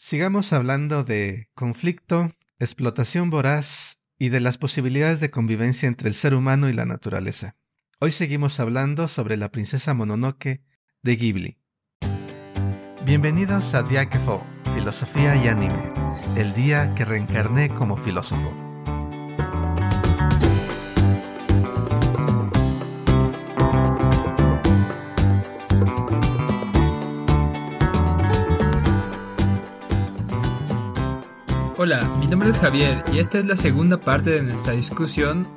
Sigamos hablando de conflicto, explotación voraz y de las posibilidades de convivencia entre el ser humano y la naturaleza. Hoy seguimos hablando sobre la princesa Mononoke de Ghibli. Bienvenidos a Diakefo, Filosofía y Anime, el día que reencarné como filósofo. Hola, mi nombre es Javier y esta es la segunda parte de nuestra discusión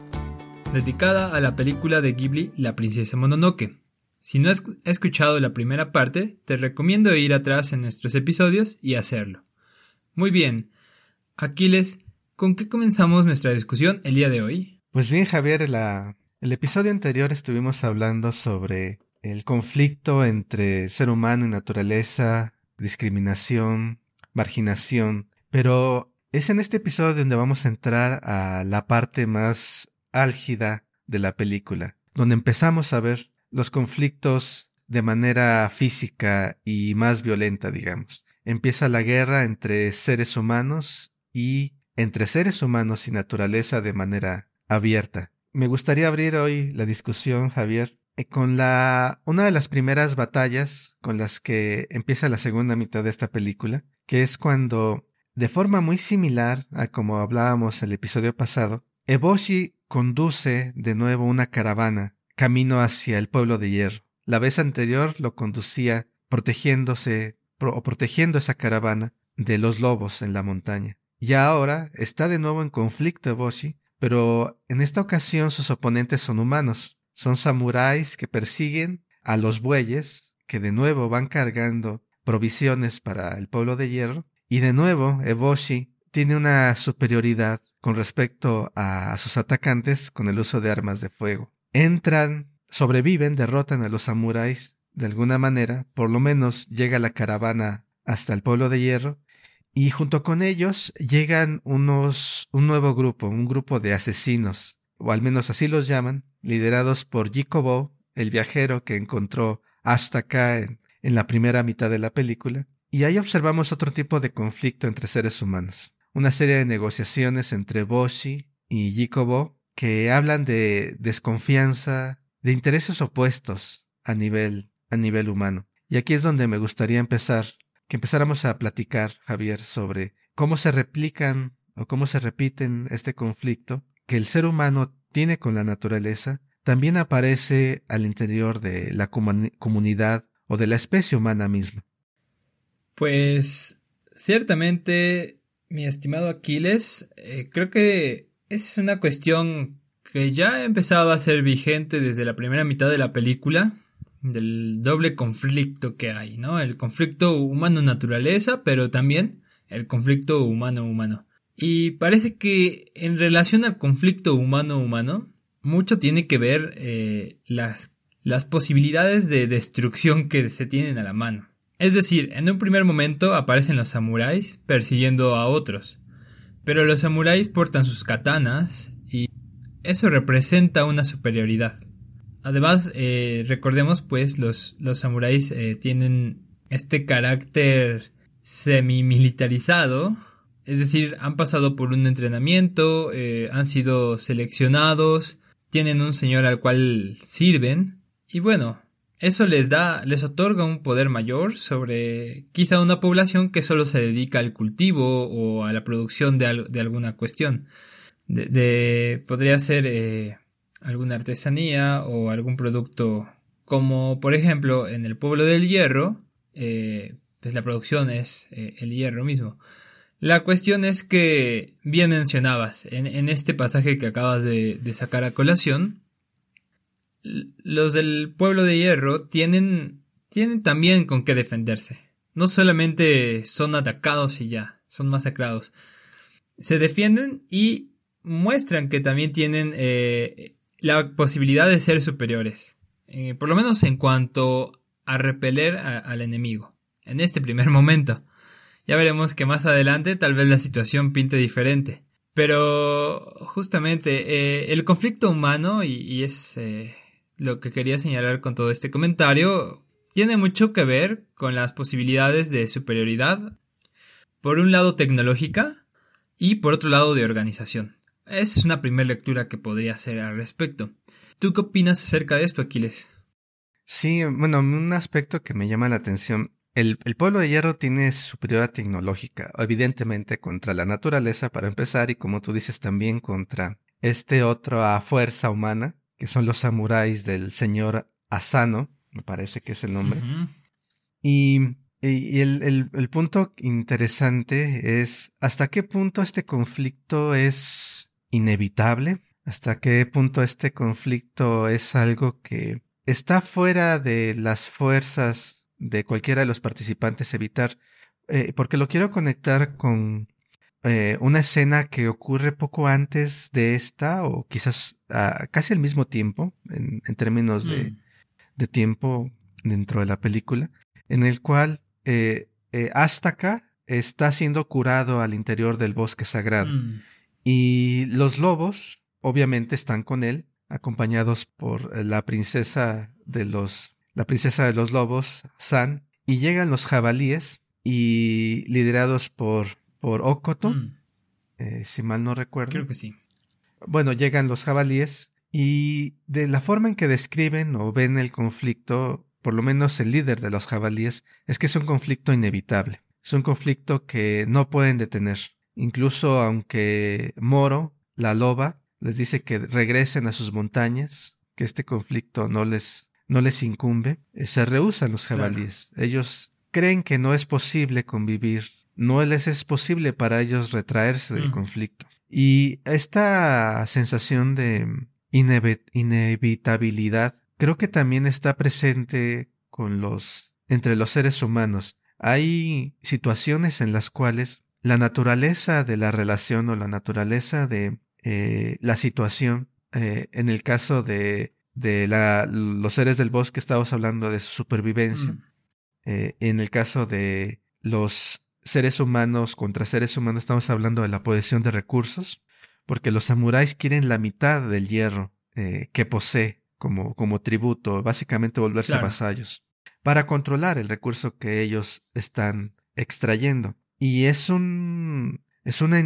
dedicada a la película de Ghibli La princesa Mononoke. Si no has escuchado la primera parte, te recomiendo ir atrás en nuestros episodios y hacerlo. Muy bien, Aquiles, ¿con qué comenzamos nuestra discusión el día de hoy? Pues bien, Javier, la, el episodio anterior estuvimos hablando sobre el conflicto entre ser humano y naturaleza, discriminación, marginación, pero es en este episodio donde vamos a entrar a la parte más álgida de la película, donde empezamos a ver los conflictos de manera física y más violenta, digamos. Empieza la guerra entre seres humanos y entre seres humanos y naturaleza de manera abierta. Me gustaría abrir hoy la discusión, Javier, eh, con la una de las primeras batallas con las que empieza la segunda mitad de esta película, que es cuando de forma muy similar a como hablábamos el episodio pasado, Eboshi conduce de nuevo una caravana camino hacia el pueblo de hierro. La vez anterior lo conducía protegiéndose o protegiendo esa caravana de los lobos en la montaña. Y ahora está de nuevo en conflicto Eboshi, pero en esta ocasión sus oponentes son humanos. Son samuráis que persiguen a los bueyes, que de nuevo van cargando provisiones para el pueblo de hierro, y de nuevo, Eboshi tiene una superioridad con respecto a sus atacantes con el uso de armas de fuego. Entran, sobreviven, derrotan a los samuráis de alguna manera, por lo menos llega la caravana hasta el pueblo de hierro, y junto con ellos llegan unos, un nuevo grupo, un grupo de asesinos, o al menos así los llaman, liderados por Jikobo, el viajero que encontró hasta acá en, en la primera mitad de la película, y ahí observamos otro tipo de conflicto entre seres humanos. Una serie de negociaciones entre Boshi y Jikobo que hablan de desconfianza, de intereses opuestos a nivel, a nivel humano. Y aquí es donde me gustaría empezar, que empezáramos a platicar, Javier, sobre cómo se replican o cómo se repiten este conflicto que el ser humano tiene con la naturaleza, también aparece al interior de la comunidad o de la especie humana misma. Pues ciertamente, mi estimado Aquiles, eh, creo que esa es una cuestión que ya empezaba a ser vigente desde la primera mitad de la película, del doble conflicto que hay, ¿no? El conflicto humano-naturaleza, pero también el conflicto humano-humano. Y parece que en relación al conflicto humano-humano, mucho tiene que ver eh, las, las posibilidades de destrucción que se tienen a la mano. Es decir, en un primer momento aparecen los samuráis persiguiendo a otros, pero los samuráis portan sus katanas y eso representa una superioridad. Además, eh, recordemos pues los, los samuráis eh, tienen este carácter semi-militarizado, es decir, han pasado por un entrenamiento, eh, han sido seleccionados, tienen un señor al cual sirven, y bueno, eso les da, les otorga un poder mayor sobre quizá una población que solo se dedica al cultivo o a la producción de, de alguna cuestión. De, podría ser eh, alguna artesanía o algún producto como por ejemplo en el pueblo del hierro, eh, pues la producción es eh, el hierro mismo. La cuestión es que, bien mencionabas, en, este pasaje que acabas de sacar a colación, los del pueblo de hierro tienen, tienen también con qué defenderse. No solamente son atacados y ya, son masacrados. Se defienden y muestran que también tienen eh, la posibilidad de ser superiores. Eh, por lo menos en cuanto a repeler al enemigo. En este primer momento. Ya veremos que más adelante tal vez la situación pinte diferente. Pero justamente eh, el conflicto humano, y, es lo que quería señalar con todo este comentario tiene mucho que ver con las posibilidades de superioridad. por un lado tecnológica y por otro lado de organización. Esa es una primera lectura que podría hacer al respecto. ¿Tú qué opinas acerca de esto, Aquiles? Sí, bueno, un aspecto que me llama la atención. El, pueblo de hierro tiene superioridad tecnológica, evidentemente contra la naturaleza para empezar y como tú dices también contra este otra fuerza humana, que son los samuráis del señor Asano, me parece que es el nombre. Y, y el, el, el, punto interesante es hasta qué punto este conflicto es inevitable, hasta qué punto este conflicto es algo que está fuera de las fuerzas de cualquiera de los participantes evitar, eh, porque lo quiero conectar con eh, una escena que ocurre poco antes de esta, o quizás casi al mismo tiempo, en, términos de, mm. de, tiempo dentro de la película, en el cual eh, eh, Astaka está siendo curado al interior del bosque sagrado. Mm. Y los lobos, obviamente, están con él, acompañados por eh, la princesa de los, la princesa de los lobos, San, y llegan los jabalíes y liderados por, por Okoto, mm. eh, si mal no recuerdo. Creo que sí. Bueno, llegan los jabalíes y de la forma en que describen o ven el conflicto, por lo menos el líder de los jabalíes, es que es un conflicto inevitable. Es un conflicto que no pueden detener. Incluso aunque Moro, la loba, les dice que regresen a sus montañas, que este conflicto no les, no les incumbe, eh, se rehusan los jabalíes. Ellos creen que no es posible convivir, no les es posible para ellos retraerse del mm. conflicto. Y esta sensación de inevitabilidad creo que también está presente con los entre los seres humanos. Hay situaciones en las cuales la naturaleza de la relación o la naturaleza de eh, la situación, eh, en el caso de, de la, los seres del bosque, estamos hablando de su supervivencia. Mm. Eh, en el caso de los seres humanos contra seres humanos, estamos hablando de la posesión de recursos, porque los samuráis quieren la mitad del hierro que posee como, como tributo, básicamente volverse vasallos, para controlar el recurso que ellos están extrayendo. Y es un, es una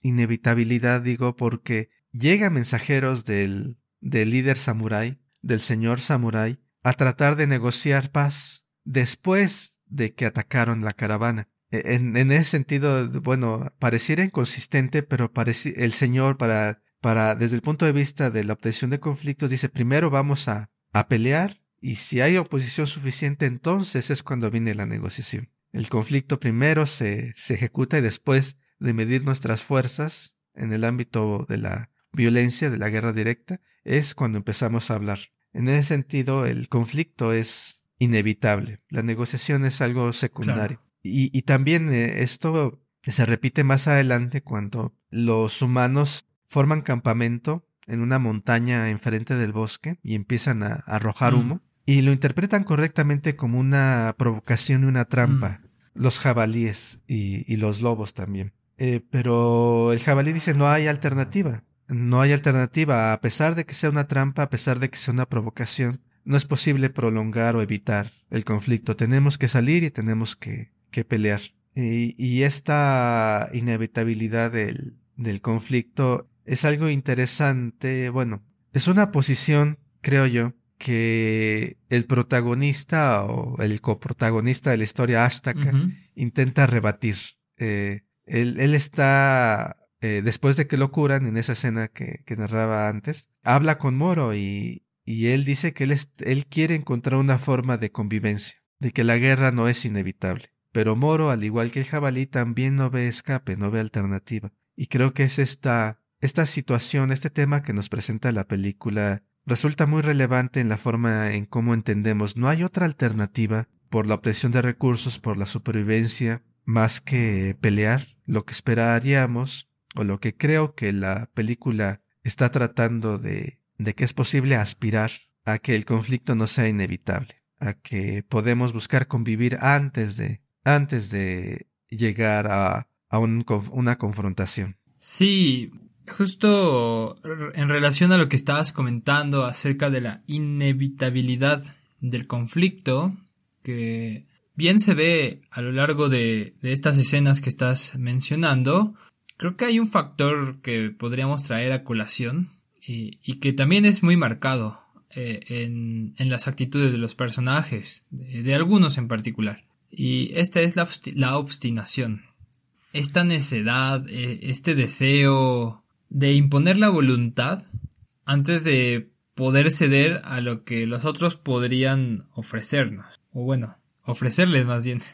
inevitabilidad, digo, porque llega mensajeros del, del líder samurái, del señor samurái, a tratar de negociar paz después de que atacaron la caravana. En, en ese sentido, bueno, pareciera inconsistente, pero el señor para, para, desde el punto de vista de la obtención de conflictos, dice primero vamos a, a pelear y si hay oposición suficiente, entonces es cuando viene la negociación. El conflicto primero se, se ejecuta y después de medir nuestras fuerzas en el ámbito de la violencia, de la guerra directa, es cuando empezamos a hablar. En ese sentido, el conflicto es inevitable. La negociación es algo secundario. Y, y, también eh, esto se repite más adelante cuando los humanos forman campamento en una montaña enfrente del bosque y empiezan a, arrojar mm. humo. Y lo interpretan correctamente como una provocación y una trampa. Mm. Los jabalíes y, y los lobos también. Eh, pero el jabalí dice no hay alternativa. No hay alternativa. A pesar de que sea una trampa, a pesar de que sea una provocación, no es posible prolongar o evitar el conflicto. Tenemos que salir y tenemos que, que pelear. Y, y, esta inevitabilidad del, del conflicto es algo interesante. Bueno, es una posición, creo yo, que el protagonista o el coprotagonista de la historia Azteca intenta rebatir. Eh, él, él está, eh, después de que lo curan, en esa escena que, que narraba antes, habla con Moro y, y él dice que él, él quiere encontrar una forma de convivencia, de que la guerra no es inevitable. Pero Moro, al igual que el jabalí, también no ve escape, no ve alternativa. Y creo que es esta, esta situación, este tema que nos presenta la película, resulta muy relevante en la forma en cómo entendemos. No hay otra alternativa por la obtención de recursos, por la supervivencia, más que pelear, lo que esperaríamos, o lo que creo que la película está tratando de, de que es posible aspirar a que el conflicto no sea inevitable, a que podemos buscar convivir antes de, antes de llegar a, a una confrontación. Sí, justo en relación a lo que estabas comentando acerca de la inevitabilidad del conflicto, que bien se ve a lo largo de, estas escenas que estás mencionando, creo que hay un factor que podríamos traer a colación y, que también es muy marcado eh, en, las actitudes de los personajes, de, algunos en particular. Y esta es la, la obstinación. Esta necedad, eh, este deseo de imponer la voluntad antes de poder ceder a lo que los otros podrían ofrecernos. O bueno, ofrecerles más bien.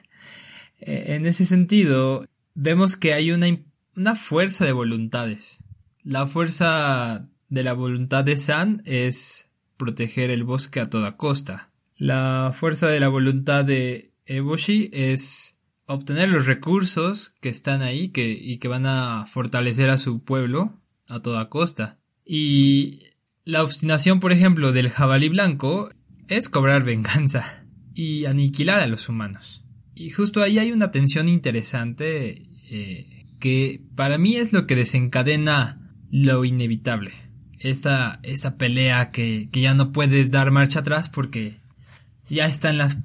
Eh, en ese sentido, vemos que hay una, una fuerza de voluntades. La fuerza de la voluntad de San es proteger el bosque a toda costa. La fuerza de la voluntad de Eboshi es obtener los recursos que están ahí que, y que van a fortalecer a su pueblo a toda costa. Y la obstinación, por ejemplo, del jabalí blanco es cobrar venganza y aniquilar a los humanos. Y justo ahí hay una tensión interesante eh, que para mí es lo que desencadena lo inevitable. Esa, esa pelea que, que ya no puede dar marcha atrás porque ya están las,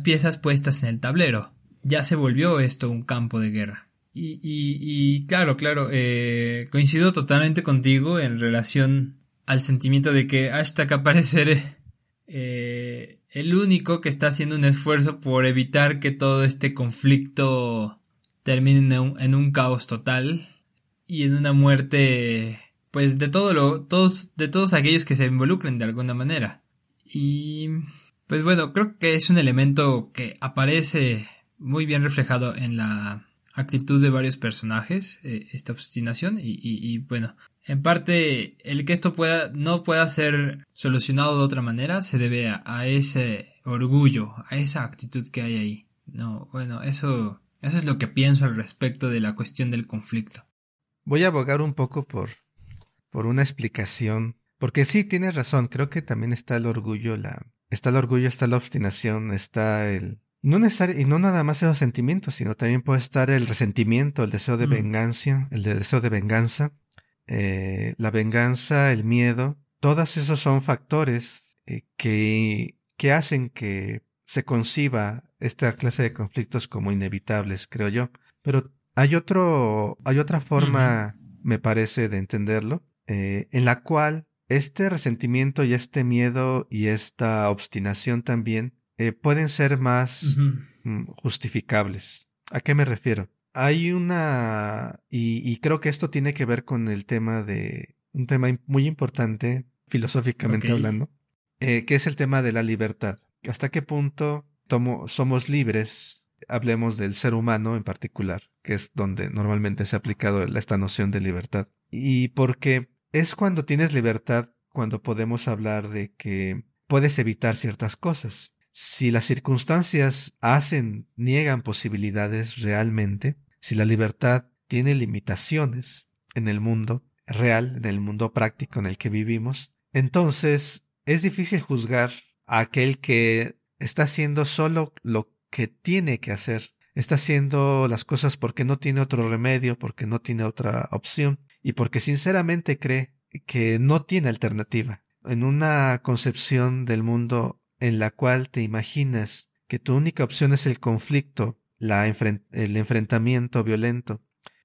piezas puestas en el tablero. Ya se volvió esto un campo de guerra. Y, y, claro, claro, eh, coincido totalmente contigo en relación al sentimiento de que Hashtag aparecer eh, el único que está haciendo un esfuerzo por evitar que todo este conflicto termine en un, caos total y en una muerte pues de todo lo todos de todos aquellos que se involucren de alguna manera y pues bueno creo que es un elemento que aparece muy bien reflejado en la actitud de varios personajes eh, esta obstinación y, y, bueno en parte, el que esto pueda, no pueda ser solucionado de otra manera se debe a, ese orgullo, a esa actitud que hay ahí. No, bueno, eso, eso es lo que pienso al respecto de la cuestión del conflicto. Voy a abogar un poco por, por una explicación, porque sí tienes razón, creo que también está el orgullo, la, está el orgullo, está la obstinación, está el, no y no nada más esos sentimientos, sino también puede estar el resentimiento, el deseo de mm. venganza, el deseo de venganza, eh, la venganza, el miedo, todos esos son factores eh, que, que hacen que se conciba esta clase de conflictos como inevitables, creo yo. Pero hay otro, hay otra forma, me parece, de entenderlo, eh, en la cual este resentimiento y este miedo y esta obstinación también pueden ser más mm, justificables. ¿A qué me refiero? hay una, y, creo que esto tiene que ver con el tema de, un tema muy importante, filosóficamente hablando, eh, que es el tema de la libertad. ¿Hasta qué punto somos libres? Hablemos del ser humano en particular, que es donde normalmente se ha aplicado esta noción de libertad. Y porque es cuando tienes libertad cuando podemos hablar de que puedes evitar ciertas cosas. Si las circunstancias hacen, niegan posibilidades realmente, si la libertad tiene limitaciones en el mundo real, en el mundo práctico en el que vivimos, entonces es difícil juzgar a aquel que está haciendo solo lo que tiene que hacer, está haciendo las cosas porque no tiene otro remedio, porque no tiene otra opción y porque sinceramente cree que no tiene alternativa. En una concepción del mundo en la cual te imaginas que tu única opción es el conflicto el enfrentamiento violento,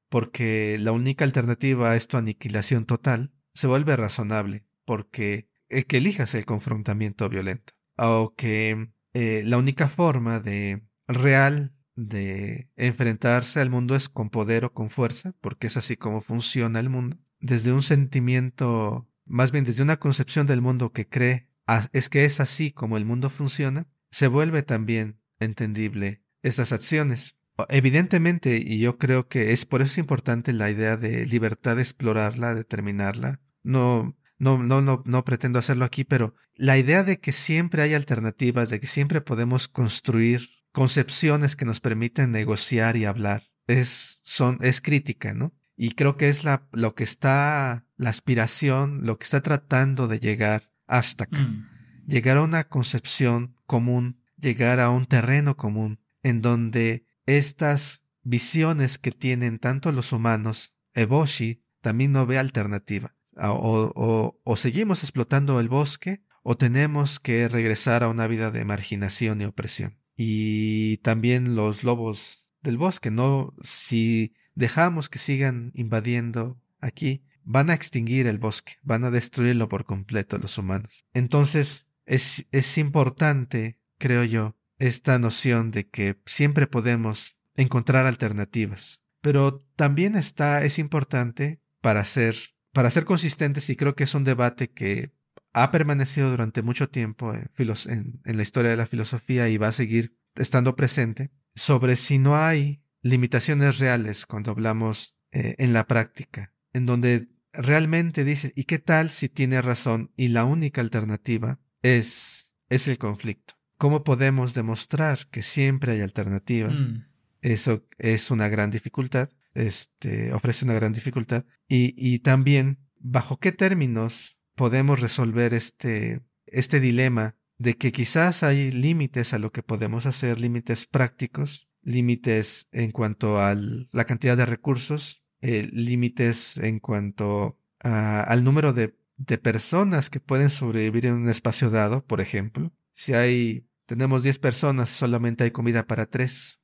porque la única alternativa es tu aniquilación total, se vuelve razonable, porque el que elijas el confrontamiento violento, o que eh, la única forma de real de enfrentarse al mundo es con poder o con fuerza, porque es así como funciona el mundo, desde un sentimiento, más bien desde una concepción del mundo que cree es que es así como el mundo funciona, se vuelve también entendible estas acciones. Evidentemente, y yo creo que es por eso importante la idea de libertad de explorarla, determinarla. No, no, no, no, no pretendo hacerlo aquí, pero la idea de que siempre hay alternativas, de que siempre podemos construir concepciones que nos permiten negociar y hablar, es, son, es crítica, ¿no? Y creo que es la, lo que está, la aspiración, lo que está tratando de llegar hasta acá. Mm. Llegar a una concepción común, llegar a un terreno común, en donde estas visiones que tienen tanto los humanos, Eboshi también no ve alternativa. O, o, seguimos explotando el bosque o tenemos que regresar a una vida de marginación y opresión. Y también los lobos del bosque. No, si dejamos que sigan invadiendo aquí, van a extinguir el bosque, van a destruirlo por completo los humanos. Entonces, es, es importante, creo yo, esta noción de que siempre podemos encontrar alternativas. Pero también está, es importante para ser, para ser consistentes y creo que es un debate que ha permanecido durante mucho tiempo en, en la historia de la filosofía y va a seguir estando presente sobre si no hay limitaciones reales cuando hablamos eh, en la práctica, en donde realmente dices, ¿y qué tal si tiene razón y la única alternativa es, es el conflicto? ¿Cómo podemos demostrar que siempre hay alternativa? Mm. Eso es una gran dificultad, este, ofrece una gran dificultad. Y, y también, ¿bajo qué términos podemos resolver este, este dilema de que quizás hay límites a lo que podemos hacer, límites prácticos, límites en cuanto a la cantidad de recursos, eh, límites en cuanto al número de, personas que pueden sobrevivir en un espacio dado, por ejemplo. Si hay, tenemos 10 personas, solamente hay comida para 3.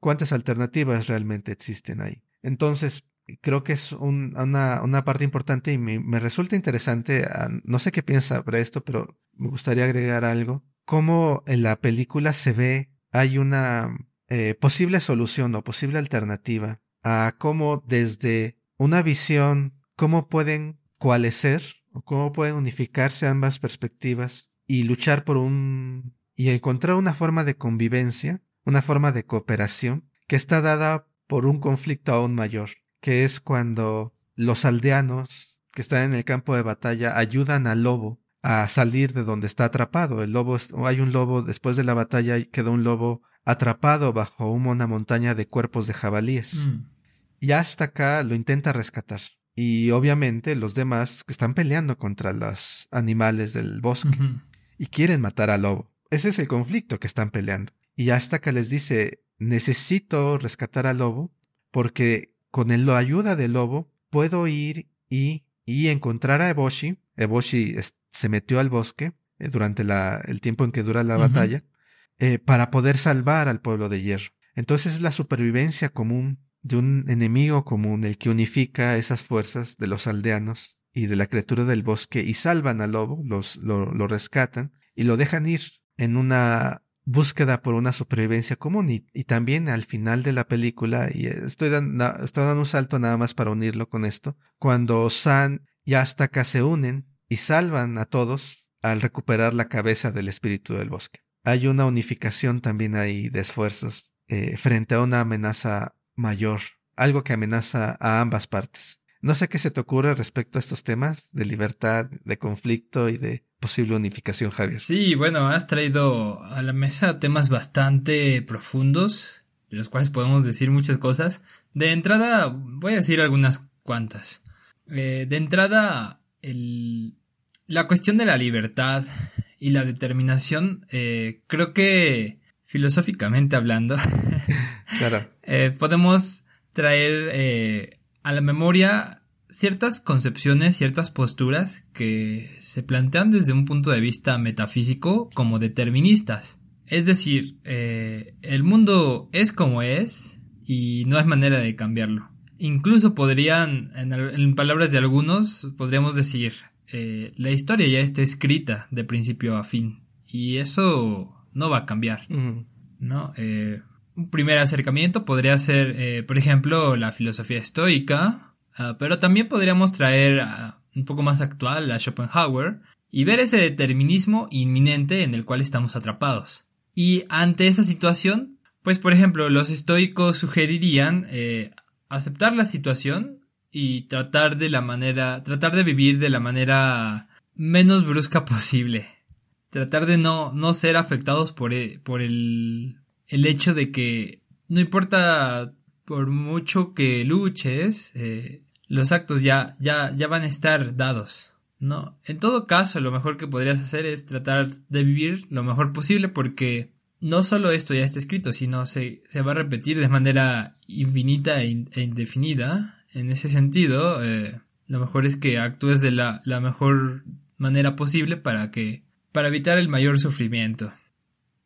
¿Cuántas alternativas realmente existen ahí? Entonces, creo que es una, parte importante y me, me resulta interesante, ah, no sé qué piensa sobre esto, pero me gustaría agregar algo. Cómo en la película se ve, hay una eh, posible solución o posible alternativa a cómo desde una visión, cómo pueden coalescer o cómo pueden unificarse ambas perspectivas y luchar por un y encontrar una forma de convivencia, una forma de cooperación que está dada por un conflicto aún mayor, que es cuando los aldeanos que están en el campo de batalla ayudan al lobo a salir de donde está atrapado. El lobo, hay un lobo, después de la batalla quedó un lobo atrapado bajo una montaña de cuerpos de jabalíes. Mm. Y hasta acá lo intenta rescatar. Y obviamente los demás que están peleando contra los animales del bosque y quieren matar al lobo. Ese es el conflicto que están peleando. Y hasta acá les dice, necesito rescatar al lobo porque con la ayuda del lobo puedo ir y, y encontrar a Eboshi. Eboshi se metió al bosque eh, durante la, el tiempo en que dura la batalla eh, para poder salvar al pueblo de hierro. Entonces es la supervivencia común de un enemigo común el que unifica esas fuerzas de los aldeanos y de la criatura del bosque y salvan al lobo, los, lo, lo rescatan y lo dejan ir en una búsqueda por una supervivencia común y, también al final de la película, y estoy dando, un salto nada más para unirlo con esto, cuando San y Astaka se unen y salvan a todos al recuperar la cabeza del espíritu del bosque hay una unificación también ahí de esfuerzos eh, frente a una amenaza mayor, algo que amenaza a ambas partes. No sé qué se te ocurre respecto a estos temas de libertad, de conflicto y de posible unificación, Javier. Sí, bueno, has traído a la mesa temas bastante profundos, de los cuales podemos decir muchas cosas. De entrada, voy a decir algunas cuantas. Eh, de entrada, el, la cuestión de la libertad y la determinación, eh, creo que filosóficamente hablando, eh, podemos traer a la memoria ciertas concepciones, ciertas posturas que se plantean desde un punto de vista metafísico como deterministas. Es decir, el mundo es como es y no hay manera de cambiarlo. Incluso podrían, en palabras de algunos, podríamos decir, eh, la historia ya está escrita de principio a fin y eso no va a cambiar, ¿no? Eh, un primer acercamiento podría ser, eh, por ejemplo, la filosofía estoica, ah, pero también podríamos traer un poco más actual a Schopenhauer y ver ese determinismo inminente en el cual estamos atrapados. Y ante esa situación, pues por ejemplo, los estoicos sugerirían aceptar la situación y tratar de la manera, tratar de vivir de la manera menos brusca posible. Tratar de no, no ser afectados por, e, por el, el hecho de que no importa por mucho que luches, eh, los actos ya, ya, ya van a estar dados. ¿no? En todo caso, lo mejor que podrías hacer es tratar de vivir lo mejor posible porque no solo esto ya está escrito, sino se, se va a repetir de manera infinita e, e indefinida en ese sentido, eh, lo mejor es que actúes de la, mejor manera posible para que para evitar el mayor sufrimiento.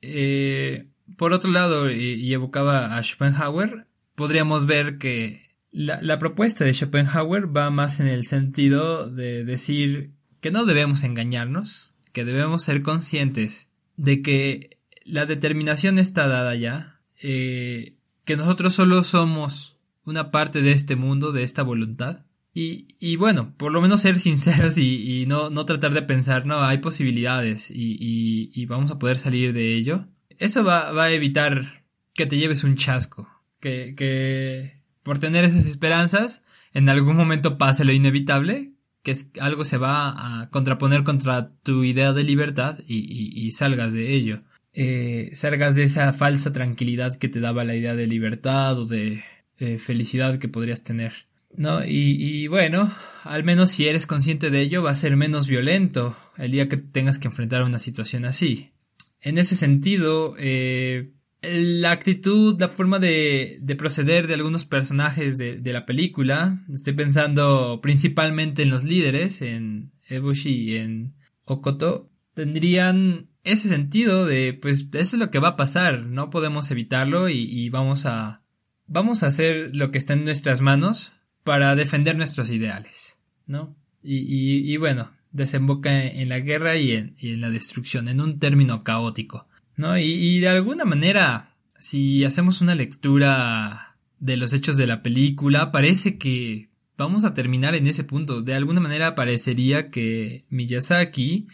Eh, por otro lado, y, evocaba a Schopenhauer, podríamos ver que la, la, propuesta de Schopenhauer va más en el sentido de decir que no debemos engañarnos, que debemos ser conscientes de que la determinación está dada ya, eh, que nosotros solo somos una parte de este mundo, de esta voluntad. Y, y bueno, por lo menos ser sinceros y, y no, no, tratar de pensar, no, hay posibilidades y, y vamos a poder salir de ello. Eso va, va, a evitar que te lleves un chasco, que, que por tener esas esperanzas, en algún momento pase lo inevitable, que es, algo se va a contraponer contra tu idea de libertad y, y salgas de ello eh, salgas de esa falsa tranquilidad que te daba la idea de libertad o de eh, felicidad que podrías tener. ¿No? Y, y, bueno, al menos si eres consciente de ello, va a ser menos violento el día que tengas que enfrentar una situación así. En ese sentido, eh, la actitud, la forma de, de, proceder de algunos personajes de, de, la película, estoy pensando principalmente en los líderes, en Ebushi y en Okoto, tendrían ese sentido de, pues, eso es lo que va a pasar, no podemos evitarlo y, vamos a, vamos a hacer lo que está en nuestras manos para defender nuestros ideales, ¿no? Y, y, bueno, desemboca en la guerra y en, y en, la destrucción, en un término caótico, ¿no? Y, y de alguna manera, si hacemos una lectura de los hechos de la película, parece que vamos a terminar en ese punto. De alguna manera parecería que Miyazaki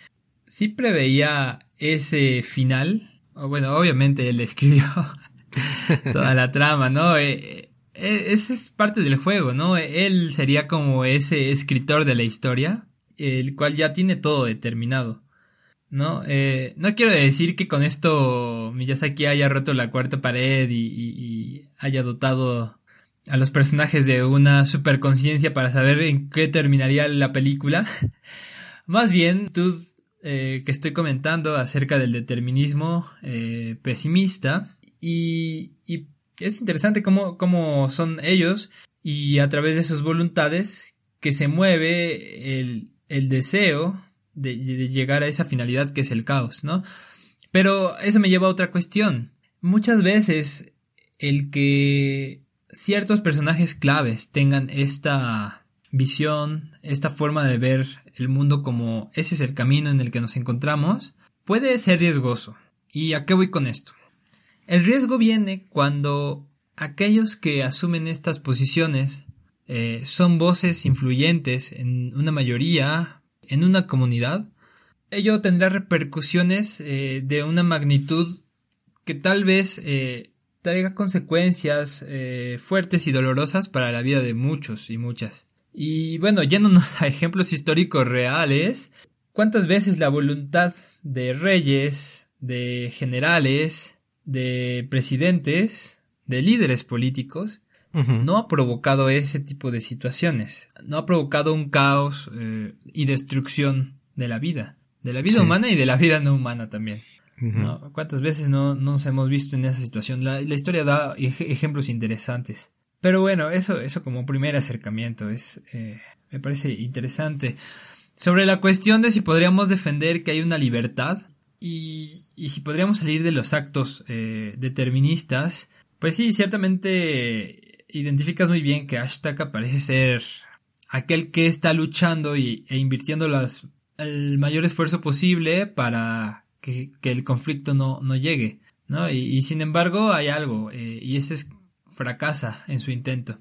sí preveía ese final. Bueno, obviamente él escribió toda la trama, ¿no? Eh, eh, ese es parte del juego, ¿no? Él sería como ese escritor de la historia, el cual ya tiene todo determinado. ¿No? Eh, no quiero decir que con esto Miyazaki haya roto la cuarta pared y, y haya dotado a los personajes de una superconciencia para saber en qué terminaría la película. Más bien, tú eh, que estoy comentando acerca del determinismo eh, pesimista y, y, es interesante cómo, cómo, son ellos y a través de sus voluntades que se mueve el, el deseo de, llegar a esa finalidad que es el caos, ¿no? Pero eso me lleva a otra cuestión. Muchas veces el que ciertos personajes claves tengan esta visión, esta forma de ver el mundo como ese es el camino en el que nos encontramos, puede ser riesgoso. ¿Y a qué voy con esto? El riesgo viene cuando aquellos que asumen estas posiciones eh, son voces influyentes en una mayoría, en una comunidad, ello tendrá repercusiones eh, de una magnitud que tal vez eh, traiga consecuencias fuertes y dolorosas para la vida de muchos y muchas. Y bueno, yéndonos a ejemplos históricos reales, ¿cuántas veces la voluntad de reyes, de generales, de presidentes, de líderes políticos, no ha provocado ese tipo de situaciones? No ha provocado un caos eh, y destrucción de la vida, de la vida humana y de la vida no humana también. ¿Cuántas veces no, nos hemos visto en esa situación? La, la historia da ejemplos interesantes. Pero bueno, eso, eso como primer acercamiento es, eh, me parece interesante. Sobre la cuestión de si podríamos defender que hay una libertad y, y si podríamos salir de los actos eh, deterministas, pues sí, ciertamente identificas muy bien que Ashtaka parece ser aquel que está luchando y, e invirtiendo las, el mayor esfuerzo posible para que, el conflicto no, no llegue. ¿no? Y, y, sin embargo hay algo, eh, y ese es fracasa en su intento.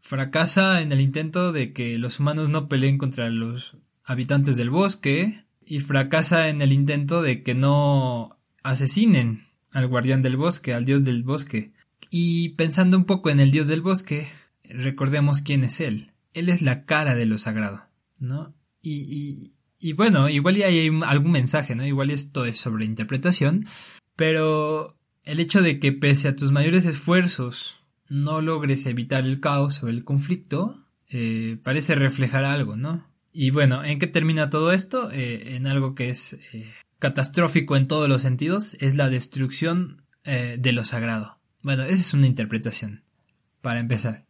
Fracasa en el intento de que los humanos no peleen contra los habitantes del bosque y fracasa en el intento de que no asesinen al guardián del bosque, al dios del bosque. Y pensando un poco en el dios del bosque, recordemos quién es él. Él es la cara de lo sagrado, ¿no? Y, y, bueno, igual hay algún mensaje, ¿no? Igual esto es sobre interpretación, pero el hecho de que pese a tus mayores esfuerzos no logres evitar el caos o el conflicto, eh, parece reflejar algo, ¿no? Y bueno, ¿en qué termina todo esto? Eh, en algo que es eh, catastrófico en todos los sentidos, es la destrucción de lo sagrado. Bueno, esa es una interpretación, para empezar.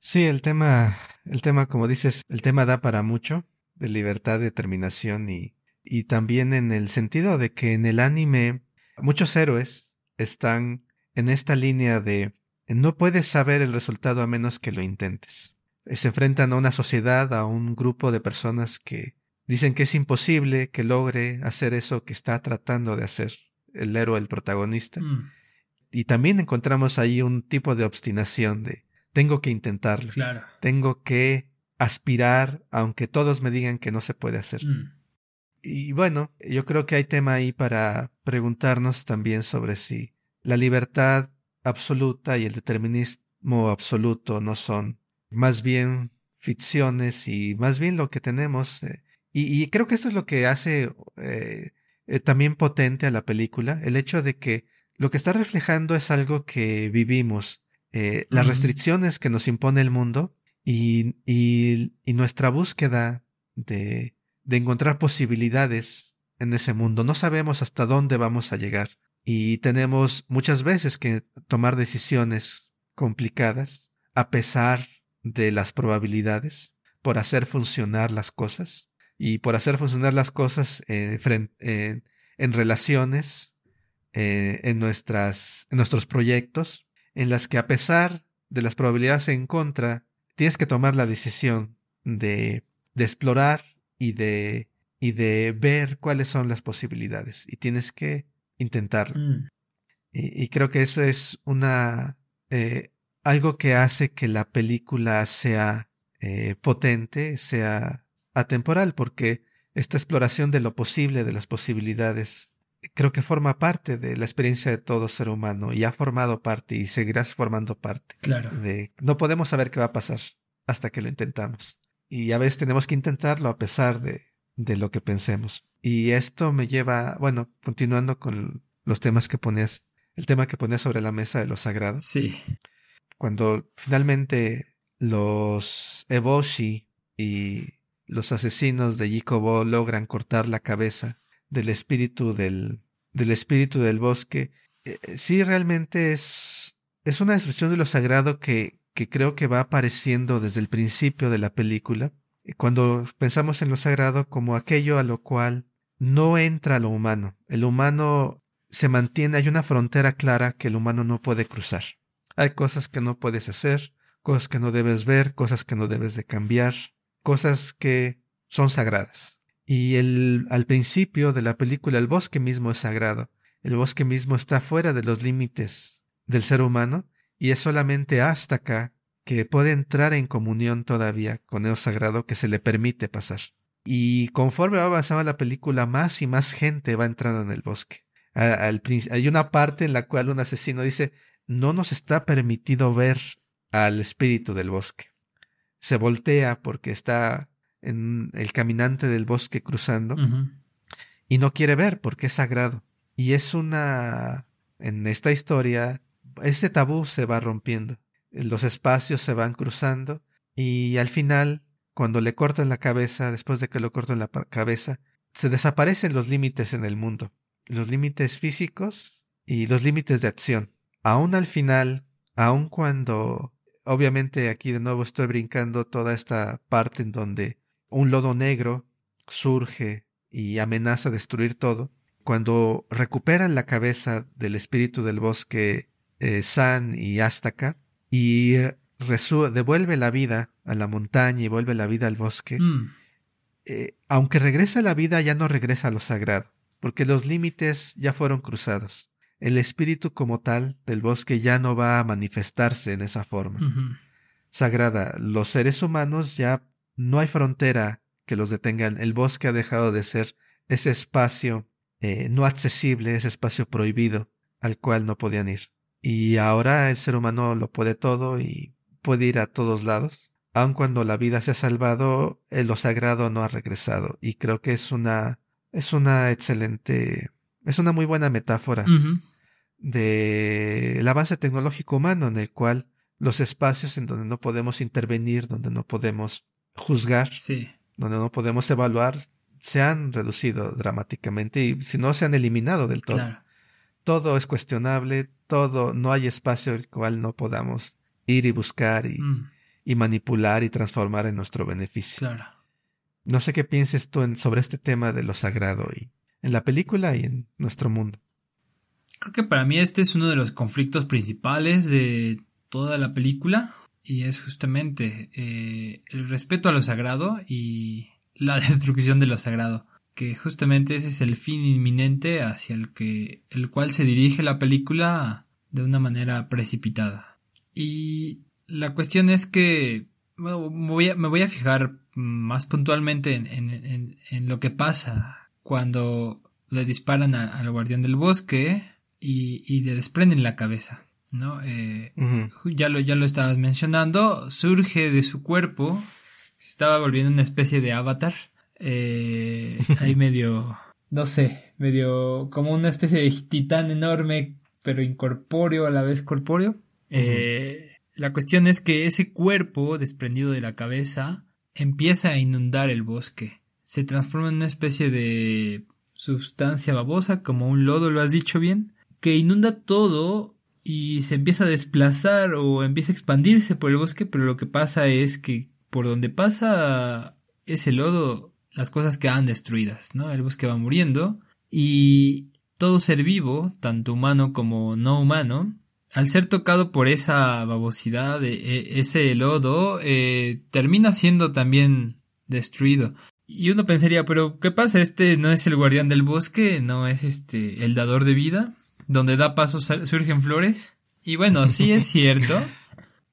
Sí, el tema, el tema, como dices, el tema da para mucho, de libertad, determinación y, y también en el sentido de que en el anime muchos héroes están en esta línea de no puedes saber el resultado a menos que lo intentes. Se enfrentan a una sociedad, a un grupo de personas que dicen que es imposible que logre hacer eso que está tratando de hacer el héroe, el protagonista. Mm, Y también encontramos ahí un tipo de obstinación de tengo que intentarlo, claro. tengo que aspirar aunque todos me digan que no se puede hacer. Mm, Y bueno, yo creo que hay tema ahí para preguntarnos también sobre si la libertad absoluta y el determinismo absoluto no son más bien ficciones y más bien lo que tenemos. eh, y, y creo que esto es lo que hace eh, eh, también potente a la película, el hecho de que lo que está reflejando es algo que vivimos, eh, las restricciones que nos impone el mundo y, y, y nuestra búsqueda de, de encontrar posibilidades en ese mundo. No sabemos hasta dónde vamos a llegar y tenemos muchas veces que tomar decisiones complicadas a pesar de las probabilidades por hacer funcionar las cosas y por hacer funcionar las cosas eh, en relaciones, eh, en, nuestras, en nuestros proyectos, en las que a pesar de las probabilidades en contra, tienes que tomar la decisión de, de explorar y de, y de ver cuáles son las posibilidades. Y tienes que intentarlo. mm, Y, y creo que eso es una eh, algo que hace que la película sea eh, potente, sea atemporal, porque esta exploración de lo posible, de las posibilidades, creo que forma parte de la experiencia de todo ser humano y ha formado parte y seguirás formando parte claro. de no podemos saber qué va a pasar hasta que lo intentamos. Y a veces tenemos que intentarlo a pesar de, de lo que pensemos. Y esto me lleva, bueno, continuando con los temas que ponías, el tema que ponías sobre la mesa de lo sagrado. Sí. Cuando finalmente los Eboshi y los asesinos de Yikobo logran cortar la cabeza del espíritu del, del espíritu del bosque, eh, eh, sí realmente es, es una destrucción de lo sagrado que, que creo que va apareciendo desde el principio de la película. Eh, Cuando pensamos en lo sagrado como aquello a lo cual no entra lo humano. El humano se mantiene, hay una frontera clara que el humano no puede cruzar. Hay cosas que no puedes hacer, cosas que no debes ver, cosas que no debes de cambiar, cosas que son sagradas. Y el, al principio de la película el bosque mismo es sagrado. El bosque mismo está fuera de los límites del ser humano y es solamente hasta acá que puede entrar en comunión todavía con el sagrado que se le permite pasar. Y conforme va avanzando la película, más y más gente va entrando en el bosque. Hay una parte en la cual un asesino dice, no nos está permitido ver al espíritu del bosque. Se voltea porque está en el caminante del bosque cruzando y no quiere ver porque es sagrado. Y es una... En esta historia, ese tabú se va rompiendo. Los espacios se van cruzando y al final, cuando le cortan la cabeza, después de que lo cortan la cabeza, se desaparecen los límites en el mundo. Los límites físicos y los límites de acción. Aún al final, aun cuando, obviamente aquí de nuevo estoy brincando toda esta parte en donde un lodo negro surge y amenaza destruir todo, cuando recuperan la cabeza del espíritu del bosque eh, San y Astaka y devuelve la vida a la montaña y vuelve la vida al bosque, Mm, eh, aunque regresa la vida ya no regresa a lo sagrado, porque los límites ya fueron cruzados. El espíritu como tal del bosque ya no va a manifestarse en esa forma sagrada. Los seres humanos ya no hay frontera que los detengan. El bosque ha dejado de ser ese espacio eh, no accesible, ese espacio prohibido al cual no podían ir. Y ahora el ser humano lo puede todo y puede ir a todos lados. Aun cuando la vida se ha salvado, eh, lo sagrado no ha regresado. Y creo que es una, es una excelente, es una muy buena metáfora del avance tecnológico humano en el cual los espacios en donde no podemos intervenir, donde no podemos juzgar, Sí. donde no podemos evaluar, se han reducido dramáticamente y si no se han eliminado del todo. Claro. Todo es cuestionable, todo, no hay espacio el cual no podamos ir y buscar y, Mm, y manipular y transformar en nuestro beneficio. claro. No sé qué pienses tú en- sobre este tema de lo sagrado y en la película y en nuestro mundo. creo que para mí este es uno de los conflictos principales de toda la película y es justamente eh, el respeto a lo sagrado y la destrucción de lo sagrado que justamente ese es el fin inminente hacia el que el cual se dirige la película de una manera precipitada y la cuestión es que me voy a, me voy a fijar más puntualmente en, lo que pasa cuando le disparan al guardián del bosque y, le desprenden la cabeza. ¿No? Eh, ya, lo, ya lo estabas mencionando, surge de su cuerpo, se estaba volviendo una especie de avatar, eh, ahí medio, no sé, medio como una especie de titán enorme, pero incorpóreo a la vez corpóreo. eh, la cuestión es que ese cuerpo desprendido de la cabeza empieza a inundar el bosque. Se transforma en una especie de sustancia babosa, como un lodo, lo has dicho bien, que inunda todo y se empieza a desplazar o empieza a expandirse por el bosque, pero lo que pasa es que por donde pasa ese lodo, las cosas quedan destruidas, ¿no? El bosque va muriendo y todo ser vivo, tanto humano como no humano, al ser tocado por esa babosidad, e, ese lodo, eh, termina siendo también destruido. Y uno pensaría, pero ¿qué pasa? ¿Este no es el guardián del bosque? ¿No es este el dador de vida? Donde da paso surgen flores. Y bueno, sí es cierto,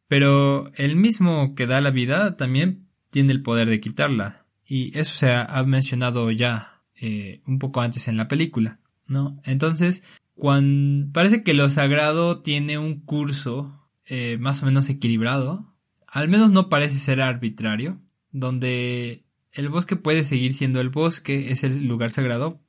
pero el mismo que da la vida también tiene el poder de quitarla. Y eso se ha, mencionado ya eh, un poco antes en la película, ¿no? Entonces, cuando parece que lo sagrado tiene un curso eh, más o menos equilibrado, al menos no parece ser arbitrario, donde el bosque puede seguir siendo el bosque, es el lugar sagrado,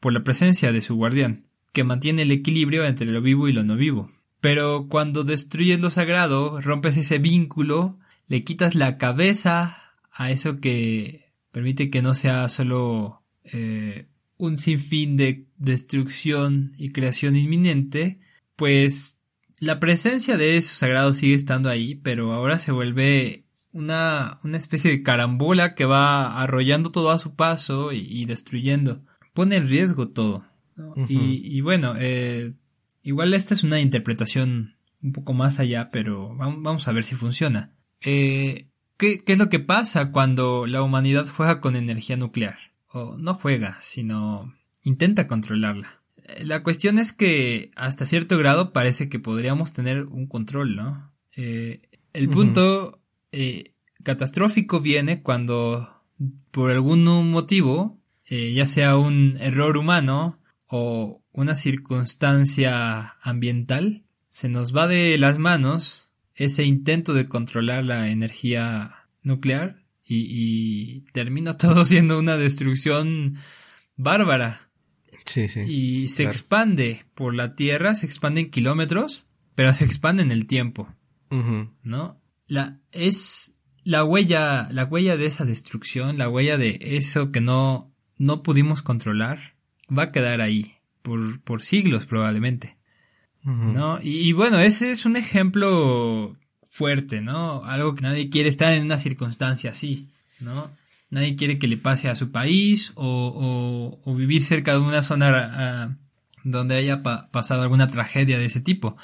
por la presencia de su guardián, que mantiene el equilibrio entre lo vivo y lo no vivo. Pero cuando destruyes lo sagrado, rompes ese vínculo, le quitas la cabeza a eso que permite que no sea solo eh, un sinfín de destrucción y creación inminente, pues la presencia de eso sagrado sigue estando ahí, pero ahora se vuelve una, una especie de carambola que va arrollando todo a su paso y, destruyendo. Pone en riesgo todo. Y, bueno, eh, igual esta es una interpretación un poco más allá, pero vamos, a ver si funciona. Eh, ¿qué, ¿Qué es lo que pasa cuando la humanidad juega con energía nuclear? o no juega, sino intenta controlarla. Eh, la cuestión es que hasta cierto grado parece que podríamos tener un control, ¿no? Eh, el punto eh, catastrófico viene cuando por algún motivo, ya sea un error humano o una circunstancia ambiental, se nos va de las manos ese intento de controlar la energía nuclear y, termina todo siendo una destrucción bárbara. Sí, sí. Y se expande por la Tierra, se expande en kilómetros, pero se expande en el tiempo. ¿No? La, es la huella, la huella de esa destrucción, la huella de eso que no, no pudimos controlar, va a quedar ahí por, por siglos probablemente. ¿No? y, bueno, ese es un ejemplo fuerte, ¿no? Algo que nadie quiere estar en una circunstancia así, ¿no? Nadie quiere que le pase a su país o, o, vivir cerca de una zona ah, donde haya pasado alguna tragedia de ese tipo.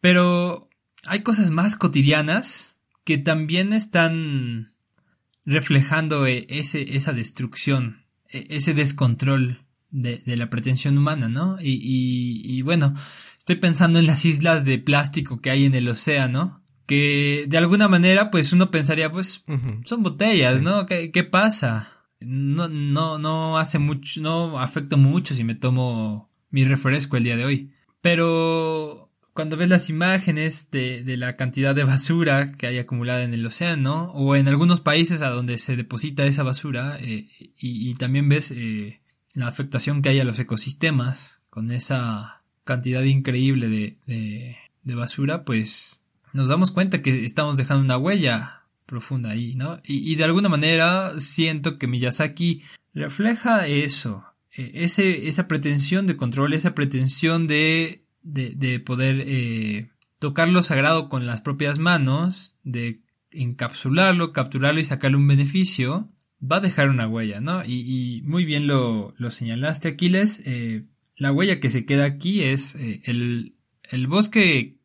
Pero hay cosas más cotidianas que también están reflejando eh, ese, esa destrucción, e, ese descontrol de, la pretensión humana, ¿no? Y, y, y bueno, estoy pensando en las islas de plástico que hay en el océano, que de alguna manera pues uno pensaría pues son botellas, ¿no? ¿Qué, ¿Qué, pasa? No, no, no hace mucho, no afecta mucho si me tomo mi refresco el día de hoy. Pero cuando ves las imágenes de, de la cantidad de basura que hay acumulada en el océano o en algunos países a donde se deposita esa basura eh, y, y, también ves eh, la afectación que hay a los ecosistemas con esa cantidad increíble de, de, de basura, pues nos damos cuenta que estamos dejando una huella profunda ahí, ¿no? Y, de alguna manera siento que Miyazaki refleja eso, e, ese, esa pretensión de control, esa pretensión de, de, poder eh, tocar lo sagrado con las propias manos, de encapsularlo, capturarlo y sacarle un beneficio, va a dejar una huella, ¿no? Y, muy bien lo, lo señalaste, Aquiles. Eh, la huella que se queda aquí es eh, el, el bosque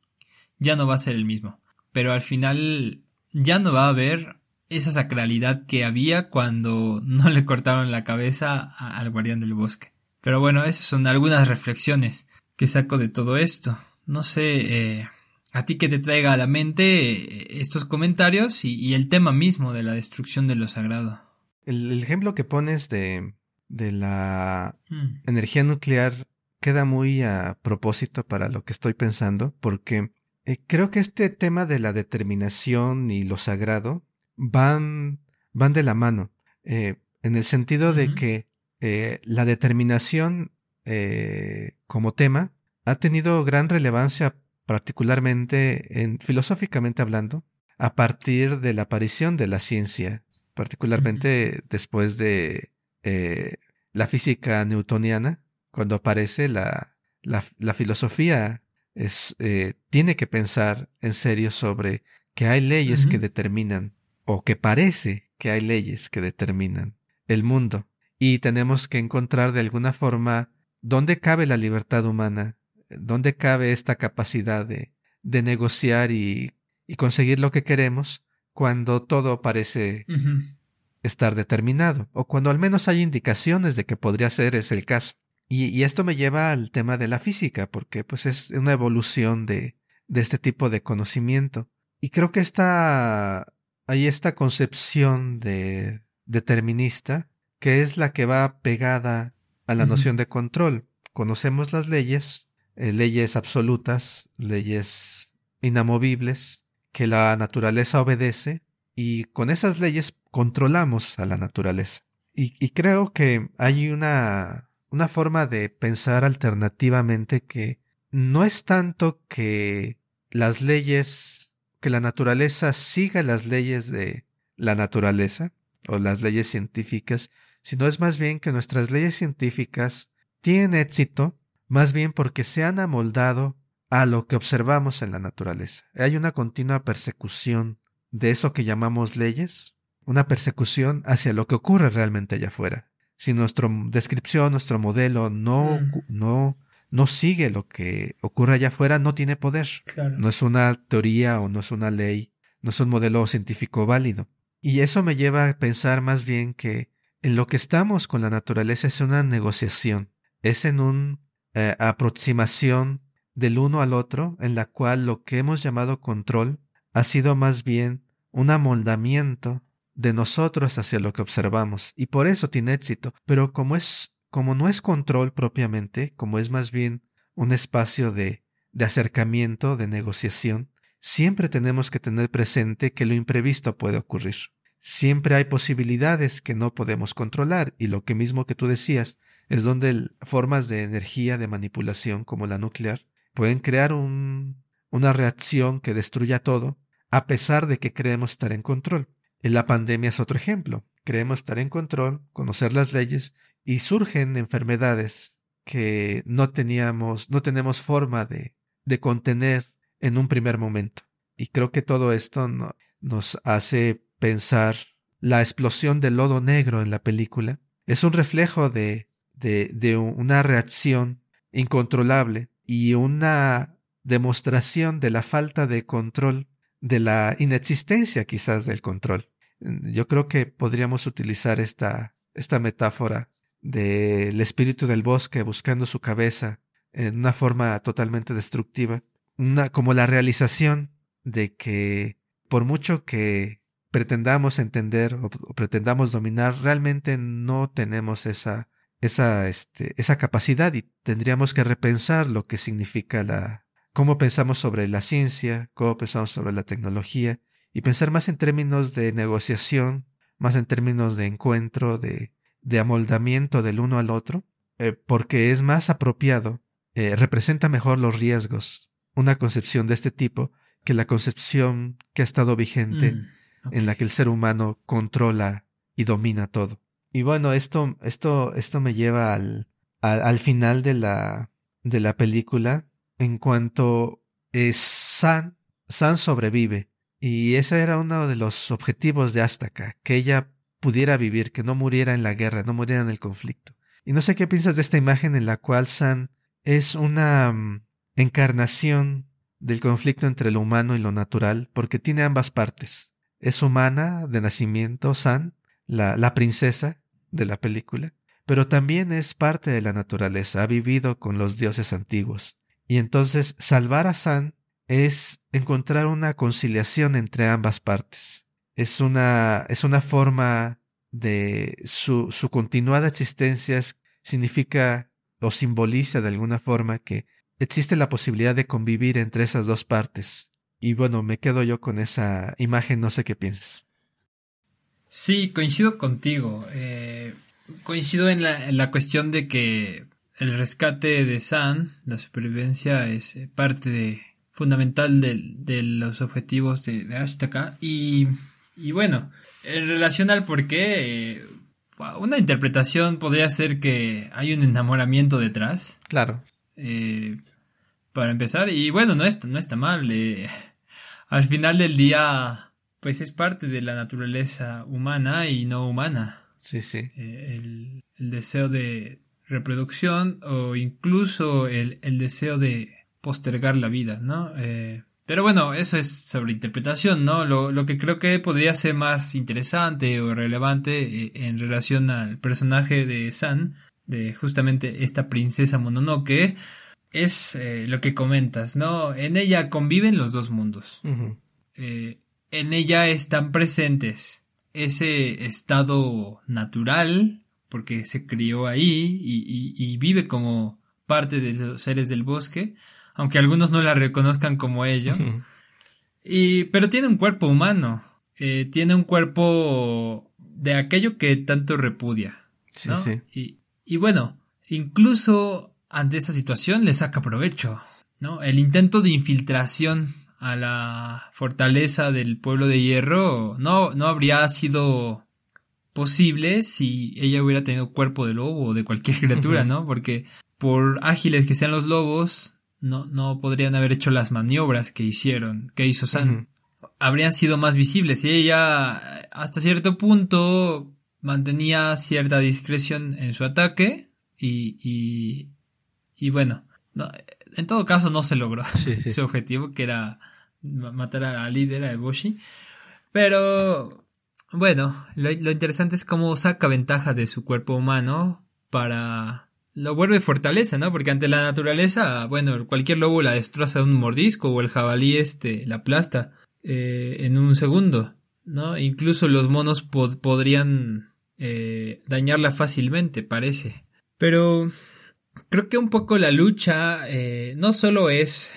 ya no va a ser el mismo, pero al final ya no va a haber esa sacralidad que había cuando no le cortaron la cabeza al guardián del bosque. Pero bueno, esas son algunas reflexiones que saco de todo esto. No sé, eh, a ti que te traiga a la mente estos comentarios y, el tema mismo de la destrucción de lo sagrado. El, ejemplo que pones de, de la mm. energía nuclear queda muy a propósito para lo que estoy pensando, porque eh, creo que este tema de la determinación y lo sagrado van, van de la mano, eh, en el sentido de que eh, la determinación como tema ha tenido gran relevancia particularmente en filosóficamente hablando a partir de la aparición de la ciencia, particularmente después de la física newtoniana, cuando aparece la, la, filosofía es, eh, tiene que pensar en serio sobre que hay leyes que determinan, o que parece que hay leyes que determinan el mundo, y tenemos que encontrar de alguna forma dónde cabe la libertad humana, dónde cabe esta capacidad de, de negociar y, y, conseguir lo que queremos cuando todo parece estar determinado, o cuando al menos hay indicaciones de que podría ser ese el caso. Y, esto me lleva al tema de la física, porque pues es una evolución de, de este tipo de conocimiento. Y creo que está, hay esta concepción de determinista, que es la que va pegada a la noción de control. Conocemos las leyes, eh, leyes absolutas, leyes inamovibles, que la naturaleza obedece, y con esas leyes controlamos a la naturaleza. y creo que hay una una forma de pensar alternativamente que no es tanto que las leyes, que la naturaleza siga las leyes de la naturaleza o las leyes científicas, sino es más bien que nuestras leyes científicas tienen éxito más bien porque se han amoldado a lo que observamos en la naturaleza. Hay una continua persecución de eso que llamamos leyes, una persecución hacia lo que ocurre realmente allá afuera si nuestra descripción, nuestro modelo no, mm. no, no sigue lo que ocurre allá afuera, no tiene poder. No es una teoría o no es una ley, no es un modelo científico válido. Y eso me lleva a pensar más bien que en lo que estamos con la naturaleza es una negociación, es en una eh, aproximación del uno al otro, en la cual lo que hemos llamado control ha sido más bien un amoldamiento de nosotros hacia lo que observamos y por eso tiene éxito. Pero como es, como no es control propiamente, como es más bien un espacio de, de acercamiento, de negociación, siempre tenemos que tener presente que lo imprevisto puede ocurrir. Siempre hay posibilidades que no podemos controlar y lo que mismo que tú decías es donde formas de energía de manipulación como la nuclear pueden crear un, una reacción que destruya todo a pesar de que creemos estar en control. La pandemia es otro ejemplo. Creemos estar en control, conocer las leyes y surgen enfermedades que no teníamos, no tenemos forma de, de contener en un primer momento. Y creo que todo esto nos hace pensar la explosión del lodo negro en la película. Es un reflejo de, de, de una reacción incontrolable y una demostración de la falta de control, de la inexistencia quizás del control. Yo creo que podríamos utilizar esta, esta metáfora del espíritu del bosque buscando su cabeza en una forma totalmente destructiva, como la realización de que por mucho que pretendamos entender o, pretendamos dominar, realmente no tenemos esa, esa, este, esa capacidad y tendríamos que repensar lo que significa la, cómo pensamos sobre la ciencia, cómo pensamos sobre la tecnología y pensar más en términos de negociación, más en términos de encuentro, de, de amoldamiento del uno al otro, eh, porque es más apropiado, eh, representa mejor los riesgos, una concepción de este tipo, que la concepción que ha estado vigente mm, en la que el ser humano controla y domina todo. Y bueno, esto, esto, esto me lleva al, al, final de la, de la película en cuanto es San, San sobrevive y ese era uno de los objetivos de Astaka, que ella pudiera vivir, que no muriera en la guerra, no muriera en el conflicto. Y no sé qué piensas de esta imagen en la cual San es una mm, encarnación del conflicto entre lo humano y lo natural, porque tiene ambas partes. Es humana de nacimiento, San, la, la princesa de la película, pero también es parte de la naturaleza, ha vivido con los dioses antiguos. Y entonces salvar a San es encontrar una conciliación entre ambas partes. Es una, es una forma de su, su continuada existencia significa o simboliza de alguna forma que existe la posibilidad de convivir entre esas dos partes. Y bueno, me quedo yo con esa imagen, no sé qué piensas. Sí, coincido contigo. Eh, coincido en la, en la, cuestión de que el rescate de San, la supervivencia, es eh, parte de, fundamental de, de los objetivos de, de Ashtaka. Y, y, bueno, en relación al por qué, eh, una interpretación podría ser que hay un enamoramiento detrás. Claro. Eh, para empezar, y bueno, no está, no está mal. Al final del día, pues es parte de la naturaleza humana y no humana. Sí, sí. Eh, el, el, deseo de reproducción o incluso el, el deseo de postergar la vida, ¿no? Eh, pero bueno, eso es sobre interpretación, ¿no? Lo, lo, que creo que podría ser más interesante o relevante eh, en relación al personaje de San, de justamente esta princesa Mononoke, es eh, lo que comentas, ¿no? En ella conviven los dos mundos. Uh -huh. eh, en ella están presentes ese estado natural, porque se crió ahí y, y, y vive como parte de los seres del bosque, aunque algunos no la reconozcan como ello. y, pero tiene un cuerpo humano, eh, tiene un cuerpo de aquello que tanto repudia. ¿no? Sí, sí. Y, y, bueno, incluso ante esa situación le saca provecho. ¿no? El intento de infiltración a la fortaleza del pueblo de hierro no, no habría sido posible si ella hubiera tenido cuerpo de lobo o de cualquier criatura, ¿no? Porque por ágiles que sean los lobos, no, no podrían haber hecho las maniobras que hicieron, que hizo San. Uh -huh. Habrían sido más visibles y ella hasta cierto punto mantenía cierta discreción en su ataque y, y, y bueno, no, en todo caso no se logró sí, sí. su objetivo que era matar a la líder, a Eboshi. Pero bueno, lo, lo interesante es cómo saca ventaja de su cuerpo humano para lo vuelve fortaleza, ¿no? Porque ante la naturaleza, bueno, cualquier lobo la destroza de un mordisco o el jabalí este la aplasta eh, en un segundo, ¿no? Incluso los monos pod podrían eh, dañarla fácilmente, parece. Pero creo que un poco la lucha eh, no solo es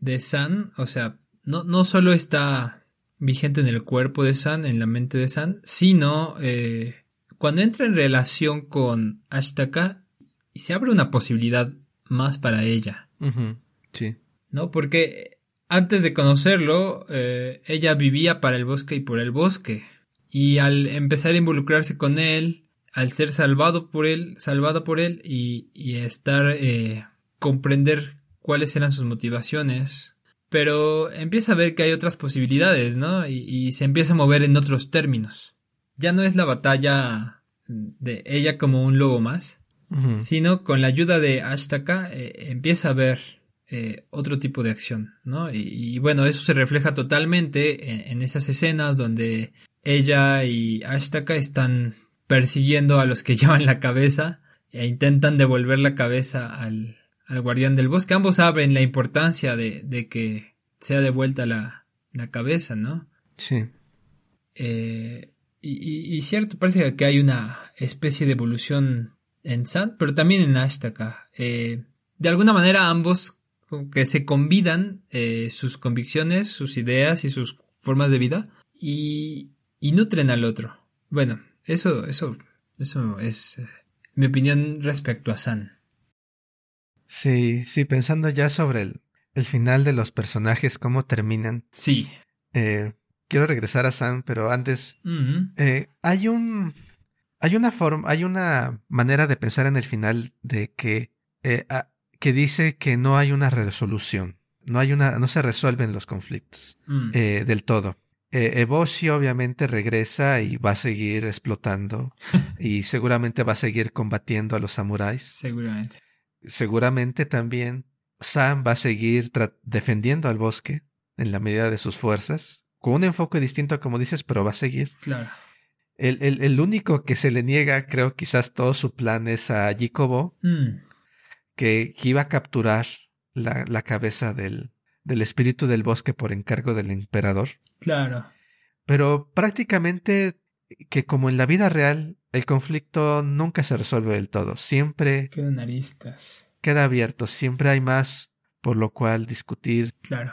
de San, o sea, no, no solo está vigente en el cuerpo de San, en la mente de San, sino eh, cuando entra en relación con Ashtaka, y se abre una posibilidad más para ella. Uh -huh. Sí. ¿No? Porque antes de conocerlo, eh, ella vivía para el bosque y por el bosque. Y al empezar a involucrarse con él, al ser salvado por él, salvada por él y, y estar, eh, comprender cuáles eran sus motivaciones. Pero empieza a ver que hay otras posibilidades, ¿no? Y, y se empieza a mover en otros términos. Ya no es la batalla de ella como un lobo más, Uh -huh. sino con la ayuda de Ashtaka eh, empieza a ver eh, otro tipo de acción, ¿no? Y, y, bueno, eso se refleja totalmente en, en, esas escenas donde ella y Ashtaka están persiguiendo a los que llevan la cabeza e intentan devolver la cabeza al, al guardián del bosque. Ambos saben la importancia de, de que sea devuelta la, la cabeza, ¿no? Sí. Eh, y, y, cierto, parece que hay una especie de evolución en San, pero también en Ashtaka. Eh, de alguna manera ambos que se convidan eh, sus convicciones, sus ideas y sus formas de vida y, y nutren al otro. Bueno, eso, eso, eso es mi opinión respecto a San. Sí, sí, pensando ya sobre el, el final de los personajes, cómo terminan. Sí. Eh, quiero regresar a San, pero antes uh -huh. eh, hay un hay una forma, hay una manera de pensar en el final de que eh, a, que dice que no hay una resolución, no hay una, no se resuelven los conflictos mm. eh, del todo. Eboshi obviamente regresa y va a seguir explotando y seguramente va a seguir combatiendo a los samuráis. Seguramente. Seguramente también Sam va a seguir defendiendo al bosque en la medida de sus fuerzas, con un enfoque distinto como dices, pero va a seguir. Claro. El, el, el único que se le niega, creo, quizás todo su plan es a Jikobo, Mm, que, que iba a capturar la, la cabeza del, del espíritu del bosque por encargo del emperador. claro. Pero prácticamente que como en la vida real, el conflicto nunca se resuelve del todo. Siempre Quedan aristas. queda abierto, siempre hay más por lo cual discutir. Claro.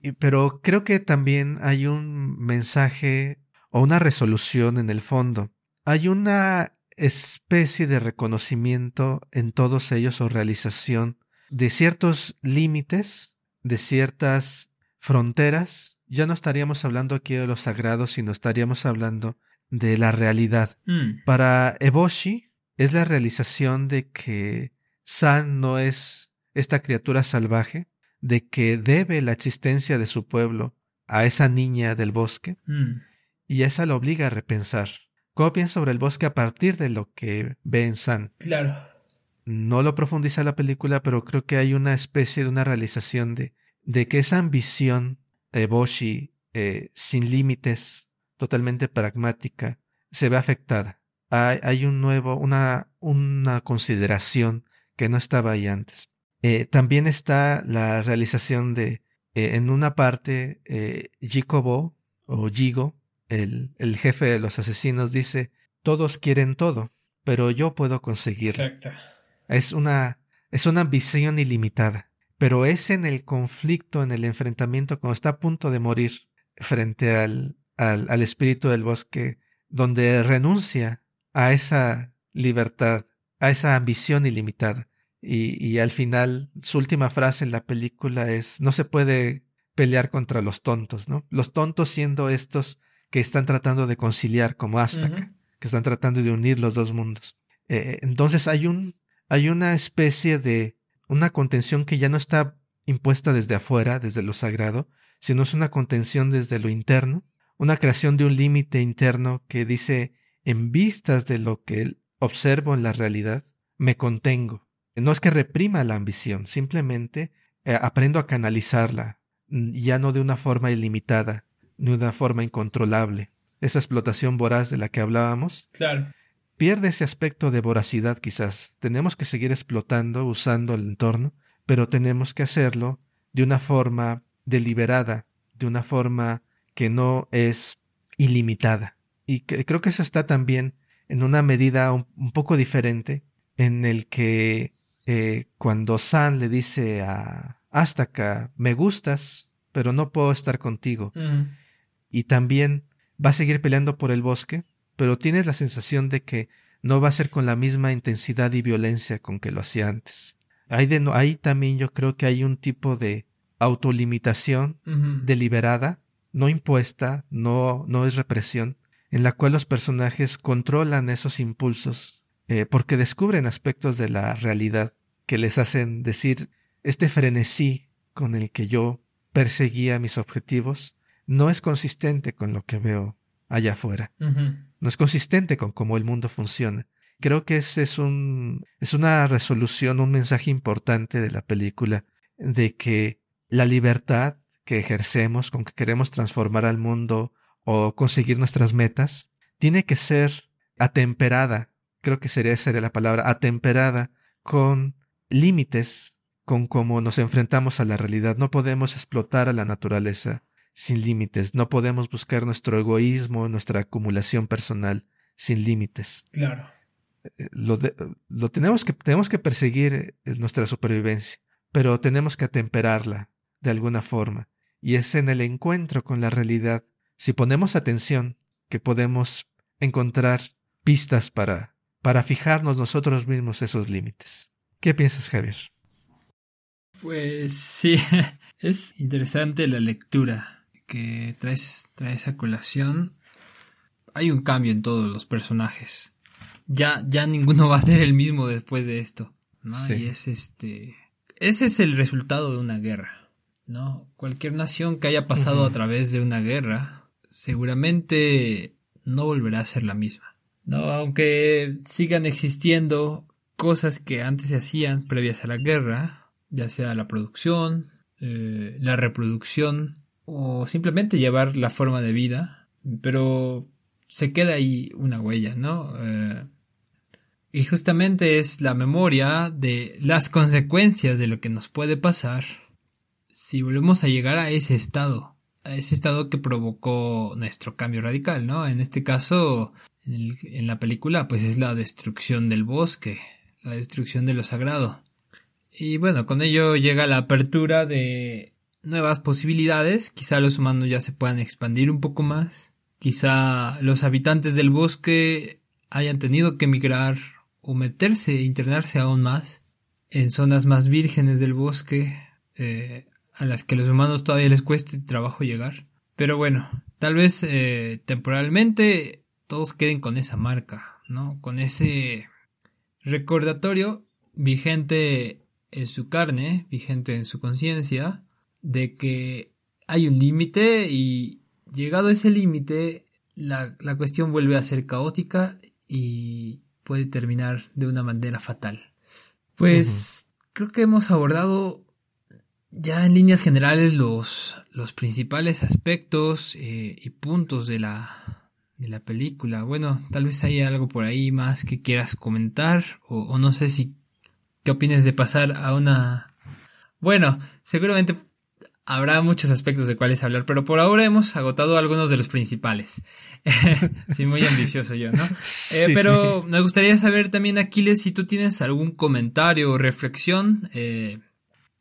Y- Pero creo que también hay un mensaje o una resolución en el fondo. Hay una especie de reconocimiento en todos ellos o realización de ciertos límites, de ciertas fronteras. Ya no estaríamos hablando aquí de lo sagrado, sino estaríamos hablando de la realidad. Mm, Para Eboshi es la realización de que San no es esta criatura salvaje, de que debe la existencia de su pueblo a esa niña del bosque, mm, y esa lo obliga a repensar. ¿Cómo piensa sobre el bosque a partir de lo que ve en San? Claro. No lo profundiza la película, pero creo que hay una especie de una realización de, de que esa ambición Eboshi eh, sin límites, totalmente pragmática, se ve afectada. Hay, hay un nuevo, una, una consideración que no estaba ahí antes. Eh, también está la realización de, eh, en una parte, eh, Jikobo o Jigo, el, el jefe de los asesinos, dice, todos quieren todo, pero yo puedo conseguirlo. Exacto. Es una, es una ambición ilimitada, pero es en el conflicto, en el enfrentamiento, cuando está a punto de morir frente al, al, al espíritu del bosque, donde renuncia a esa libertad, a esa ambición ilimitada. Y, y al final, su última frase en la película es, no se puede pelear contra los tontos, ¿no? Los tontos siendo estos que están tratando de conciliar como Astaka, Ujú. que están tratando de unir los dos mundos. Eh, entonces hay un, hay una especie de una contención que ya no está impuesta desde afuera, desde lo sagrado, sino es una contención desde lo interno, una creación de un límite interno que dice, en vistas de lo que observo en la realidad, me contengo. No es que reprima la ambición, simplemente eh, aprendo a canalizarla, mm, ya no de una forma ilimitada, ni de una forma incontrolable. Esa explotación voraz de la que hablábamos, Claro. Pierde ese aspecto de voracidad quizás. Tenemos que seguir explotando, usando el entorno, pero tenemos que hacerlo de una forma deliberada, de una forma que no es ilimitada. Y que- creo que eso está también en una medida un, un poco diferente en el que eh, cuando San le dice a Astaka, me gustas, pero no puedo estar contigo Mm, y también va a seguir peleando por el bosque, pero tienes la sensación de que no va a ser con la misma intensidad y violencia con que lo hacía antes. Ahí, de no, ahí también yo creo que hay un tipo de autolimitación deliberada, no impuesta, no, no es represión, en la cual los personajes controlan esos impulsos eh, porque descubren aspectos de la realidad que les hacen decir este frenesí con el que yo perseguía mis objetivos no es consistente con lo que veo allá afuera. No es consistente con cómo el mundo funciona. Creo que ese es un es una resolución, un mensaje importante de la película de que la libertad que ejercemos con que queremos transformar al mundo o conseguir nuestras metas tiene que ser atemperada, creo que sería sería la palabra, atemperada con límites con cómo nos enfrentamos a la realidad. No podemos explotar a la naturaleza sin límites, no podemos buscar nuestro egoísmo, nuestra acumulación personal sin límites. Claro. Eh, Lo, de- lo tenemos que tenemos que perseguir eh, nuestra supervivencia, pero tenemos que atemperarla de alguna forma. Y es en el encuentro con la realidad, si ponemos atención, que podemos encontrar pistas para, para fijarnos nosotros mismos esos límites. ¿Qué piensas, Javier? Pues sí, es interesante la lectura que traes, traes a colación. Hay un cambio en todos los personajes. Ya, ya ninguno va a ser el mismo después de esto, ¿no? Sí. Y es este, ese es el resultado de una guerra, ¿no? Cualquier nación que haya pasado a través de una guerra seguramente no volverá a ser la misma. No, aunque sigan existiendo cosas que antes se hacían previas a la guerra, ya sea la producción, eh, la reproducción o simplemente llevar la forma de vida, pero se queda ahí una huella, ¿no? Eh, y justamente es la memoria de las consecuencias de lo que nos puede pasar si volvemos a llegar a ese estado, a ese estado que provocó nuestro cambio radical, ¿no? En este caso, en, la película, pues es la destrucción del bosque, la destrucción de lo sagrado. Y bueno, con ello llega la apertura de nuevas posibilidades, quizá los humanos ya se puedan expandir un poco más, quizá los habitantes del bosque hayan tenido que emigrar o meterse e internarse aún más en zonas más vírgenes del bosque, eh, a las que los humanos todavía les cueste trabajo llegar. Pero bueno, tal vez eh, temporalmente todos queden con esa marca, ¿no? Con ese recordatorio vigente en su carne, vigente en su conciencia, de que hay un límite y llegado a ese límite, la, la cuestión vuelve a ser caótica y puede terminar de una manera fatal. Pues creo que hemos abordado ya en líneas generales los, los principales aspectos eh, y puntos de la, de la película. Bueno, tal vez hay algo por ahí más que quieras comentar o, o no sé si qué opinas de pasar a una... Bueno, seguramente habrá muchos aspectos de cuáles hablar, pero por ahora hemos agotado algunos de los principales. sí, muy ambicioso yo, ¿no? Eh, pero me gustaría saber también, Aquiles, si tú tienes algún comentario o reflexión eh,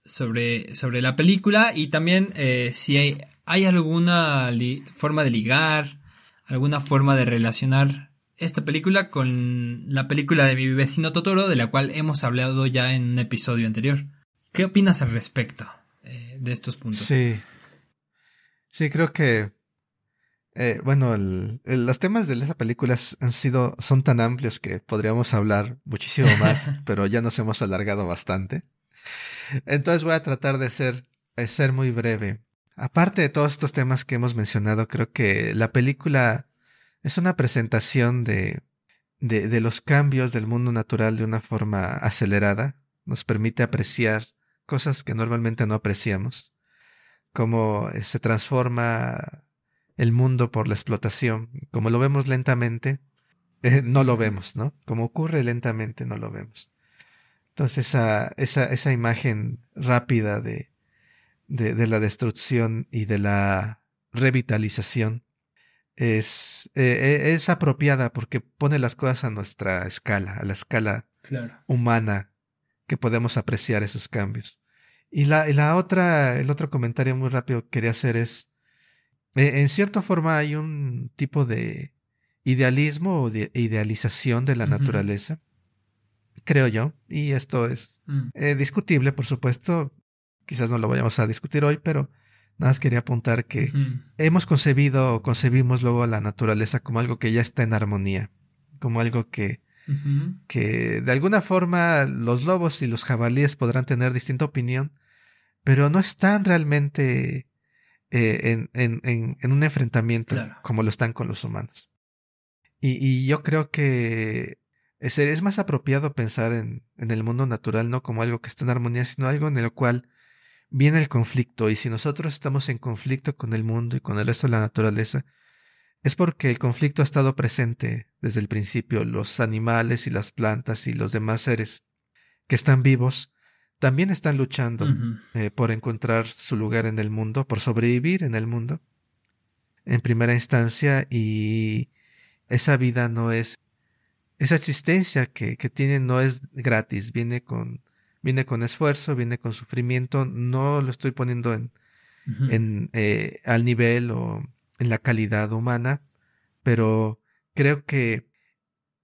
sobre, sobre la película y también eh, si hay, hay alguna forma de ligar, alguna forma de relacionar esta película con la película de mi vecino Totoro, de la cual hemos hablado ya en un episodio anterior. ¿Qué opinas al respecto de estos puntos? Sí. Sí, creo que. Eh, bueno, los temas de esa película han sido. son tan amplios que podríamos hablar muchísimo más, pero ya nos hemos alargado bastante. Entonces voy a tratar de ser, ser muy breve. Aparte de todos estos temas que hemos mencionado, creo que la película es una presentación de, de, de los cambios del mundo natural de una forma acelerada. Nos permite apreciar cosas que normalmente no apreciamos. Cómo eh, se transforma el mundo por la explotación. Como lo vemos lentamente, eh, no lo vemos, ¿no? Como ocurre lentamente, no lo vemos. Entonces esa, esa, esa imagen rápida de, de, de, la destrucción y de la revitalización es, eh, eh, es apropiada porque pone las cosas a nuestra escala, a la escala humana que podemos apreciar esos cambios. Y la, y la otra, el otro comentario muy rápido que quería hacer es, eh, en cierta forma hay un tipo de idealismo o de idealización de la naturaleza creo yo, y esto es mm. eh, discutible, por supuesto, quizás no lo vayamos a discutir hoy, pero nada más quería apuntar que hemos concebido o concebimos luego la naturaleza como algo que ya está en armonía, como algo que, que de alguna forma los lobos y los jabalíes podrán tener distinta opinión, pero no están realmente eh, en, en, en, un enfrentamiento como lo están con los humanos. Y, y yo creo que es, es más apropiado pensar en, en, el mundo natural no como algo que está en armonía, sino algo en el cual viene el conflicto. Y si nosotros estamos en conflicto con el mundo y con el resto de la naturaleza, es porque el conflicto ha estado presente desde el principio. Los animales y las plantas y los demás seres que están vivos también están luchando eh, por encontrar su lugar en el mundo, por sobrevivir en el mundo en primera instancia y esa vida no es esa existencia que, que tienen no es gratis, viene con, viene con esfuerzo, viene con sufrimiento, no lo estoy poniendo en, en eh, al nivel o en la calidad humana, pero creo que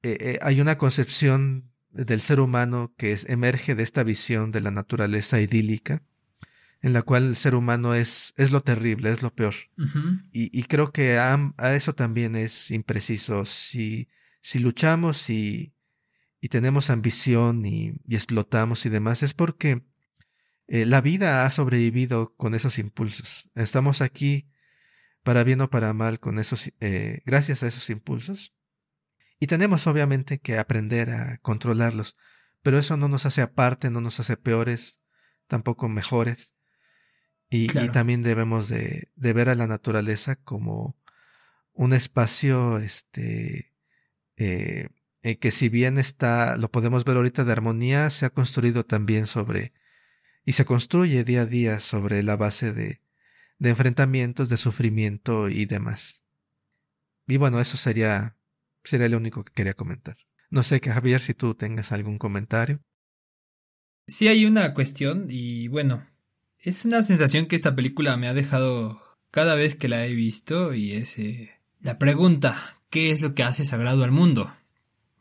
eh, eh, hay una concepción del ser humano que es, emerge de esta visión de la naturaleza idílica, en la cual el ser humano es, es lo terrible, es lo peor. y, y, creo que a, a, eso también es impreciso. Si si luchamos y, y tenemos ambición y, y, explotamos y demás, es porque eh, la vida ha sobrevivido con esos impulsos. Estamos aquí para bien o para mal, con esos, eh, gracias a esos impulsos. Y tenemos obviamente que aprender a controlarlos, pero eso no nos hace aparte, no nos hace peores, tampoco mejores. Y, también debemos de, de, ver a la naturaleza como un espacio, este, eh, eh, que si bien está, lo podemos ver ahorita de armonía, se ha construido también sobre, y se construye día a día sobre la base de, de enfrentamientos, de sufrimiento y demás. Y bueno, eso sería, sería lo único que quería comentar. No sé, Javier, si tú tengas algún comentario. Sí hay una cuestión y bueno, es una sensación que esta película me ha dejado cada vez que la he visto y es eh, la pregunta, ¿qué es lo que hace sagrado al mundo?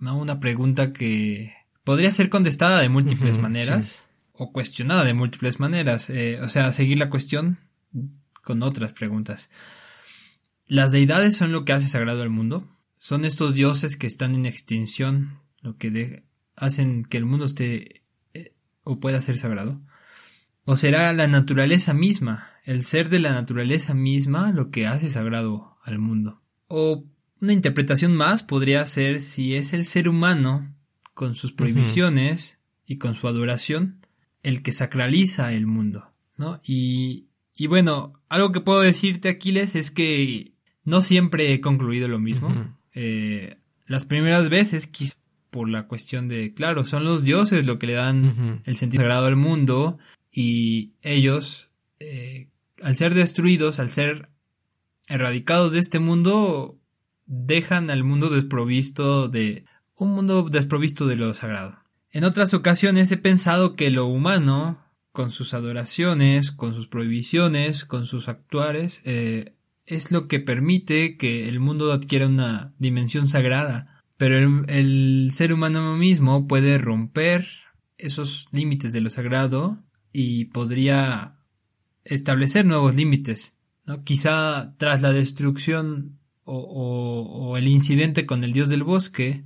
¿No? Una pregunta que podría ser contestada de múltiples maneras o cuestionada de múltiples maneras. Eh, o sea, seguir la cuestión con otras preguntas. ¿Las deidades son lo que hace sagrado al mundo? ¿Son estos dioses que están en extinción lo que hacen que el mundo esté o pueda ser sagrado? ¿O será la naturaleza misma, el ser de la naturaleza misma, lo que hace sagrado al mundo? O una interpretación más podría ser si es el ser humano, con sus prohibiciones y con su adoración, el que sacraliza el mundo, ¿no? Y, y bueno, algo que puedo decirte, Aquiles, es que no siempre he concluido lo mismo. Eh, las primeras veces, quizás por la cuestión de, claro, son los dioses lo que le dan el sentido sagrado al mundo y ellos, eh, al ser destruidos, al ser erradicados de este mundo, dejan al mundo desprovisto de un mundo desprovisto de lo sagrado. En otras ocasiones he pensado que lo humano, con sus adoraciones, con sus prohibiciones, con sus actuares, eh, es lo que permite que el mundo adquiera una dimensión sagrada pero el, ser humano mismo puede romper esos límites de lo sagrado y podría establecer nuevos límites. ¿no? Quizá tras la destrucción o, el incidente con el dios del bosque,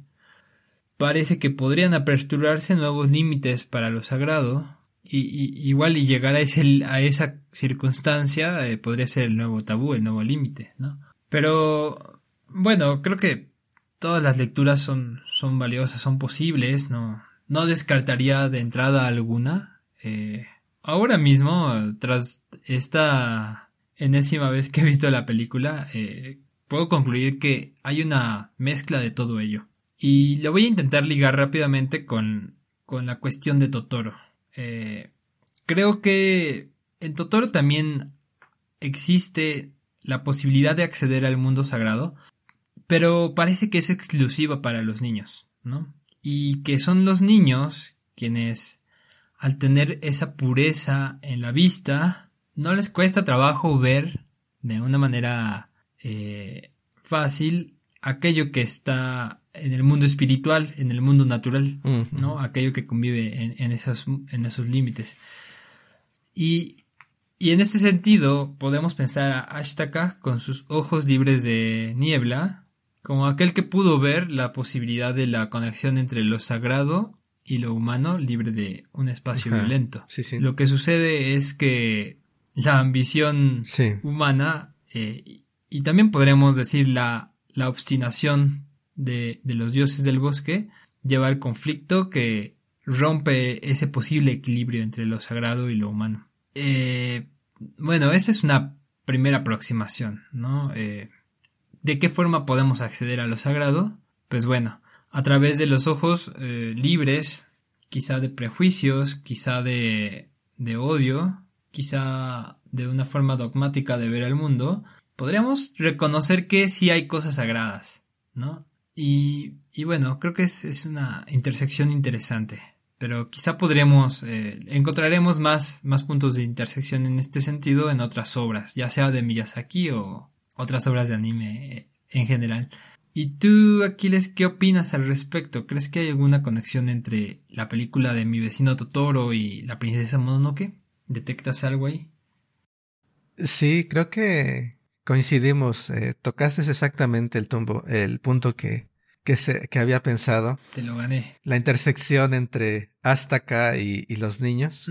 parece que podrían aperturarse nuevos límites para lo sagrado. Y, igual y llegar a, ese, a esa circunstancia eh, podría ser el nuevo tabú, el nuevo límite, ¿no? Pero bueno, creo que todas las lecturas son, son valiosas, son posibles, no, no descartaría de entrada alguna. Eh, ahora mismo, tras esta enésima vez que he visto la película, eh, puedo concluir que hay una mezcla de todo ello. Y lo voy a intentar ligar rápidamente con, con la cuestión de Totoro. Eh, creo que en Totoro también existe la posibilidad de acceder al mundo sagrado, pero parece que es exclusiva para los niños, ¿no? Y que son los niños quienes, al tener esa pureza en la vista, no les cuesta trabajo ver de una manera eh, fácil aquello que está en el mundo espiritual, en el mundo natural, ¿no? Aquello que convive en, esos, en esos límites. Y, y, en este sentido, podemos pensar a Ashtaka con sus ojos libres de niebla, como aquel que pudo ver la posibilidad de la conexión entre lo sagrado y lo humano libre de un espacio violento. Lo que sucede es que la ambición humana eh, y también podremos decir la, la obstinación de, los dioses del bosque lleva al conflicto que rompe ese posible equilibrio entre lo sagrado y lo humano. Eh, bueno, esa es una primera aproximación, ¿no? Eh, ¿De qué forma podemos acceder a lo sagrado? Pues bueno, a través de los ojos eh, libres, quizá de prejuicios, quizá de, de odio, quizá de una forma dogmática de ver al mundo, podríamos reconocer que sí hay cosas sagradas, ¿no? Y, bueno, creo que es, es, una intersección interesante. Pero quizá podremos, eh, encontraremos más, más puntos de intersección en este sentido en otras obras, ya sea de Miyazaki o, otras obras de anime en general. ¿Y tú, Aquiles, qué opinas al respecto? ¿Crees que hay alguna conexión entre la película de mi vecino Totoro y la princesa Mononoke? ¿Detectas algo ahí? Sí, creo que coincidimos. Eh, tocaste exactamente el, tumbo, el punto que, que, se, que había pensado. Te lo gané. La intersección entre Astaka y, y los niños.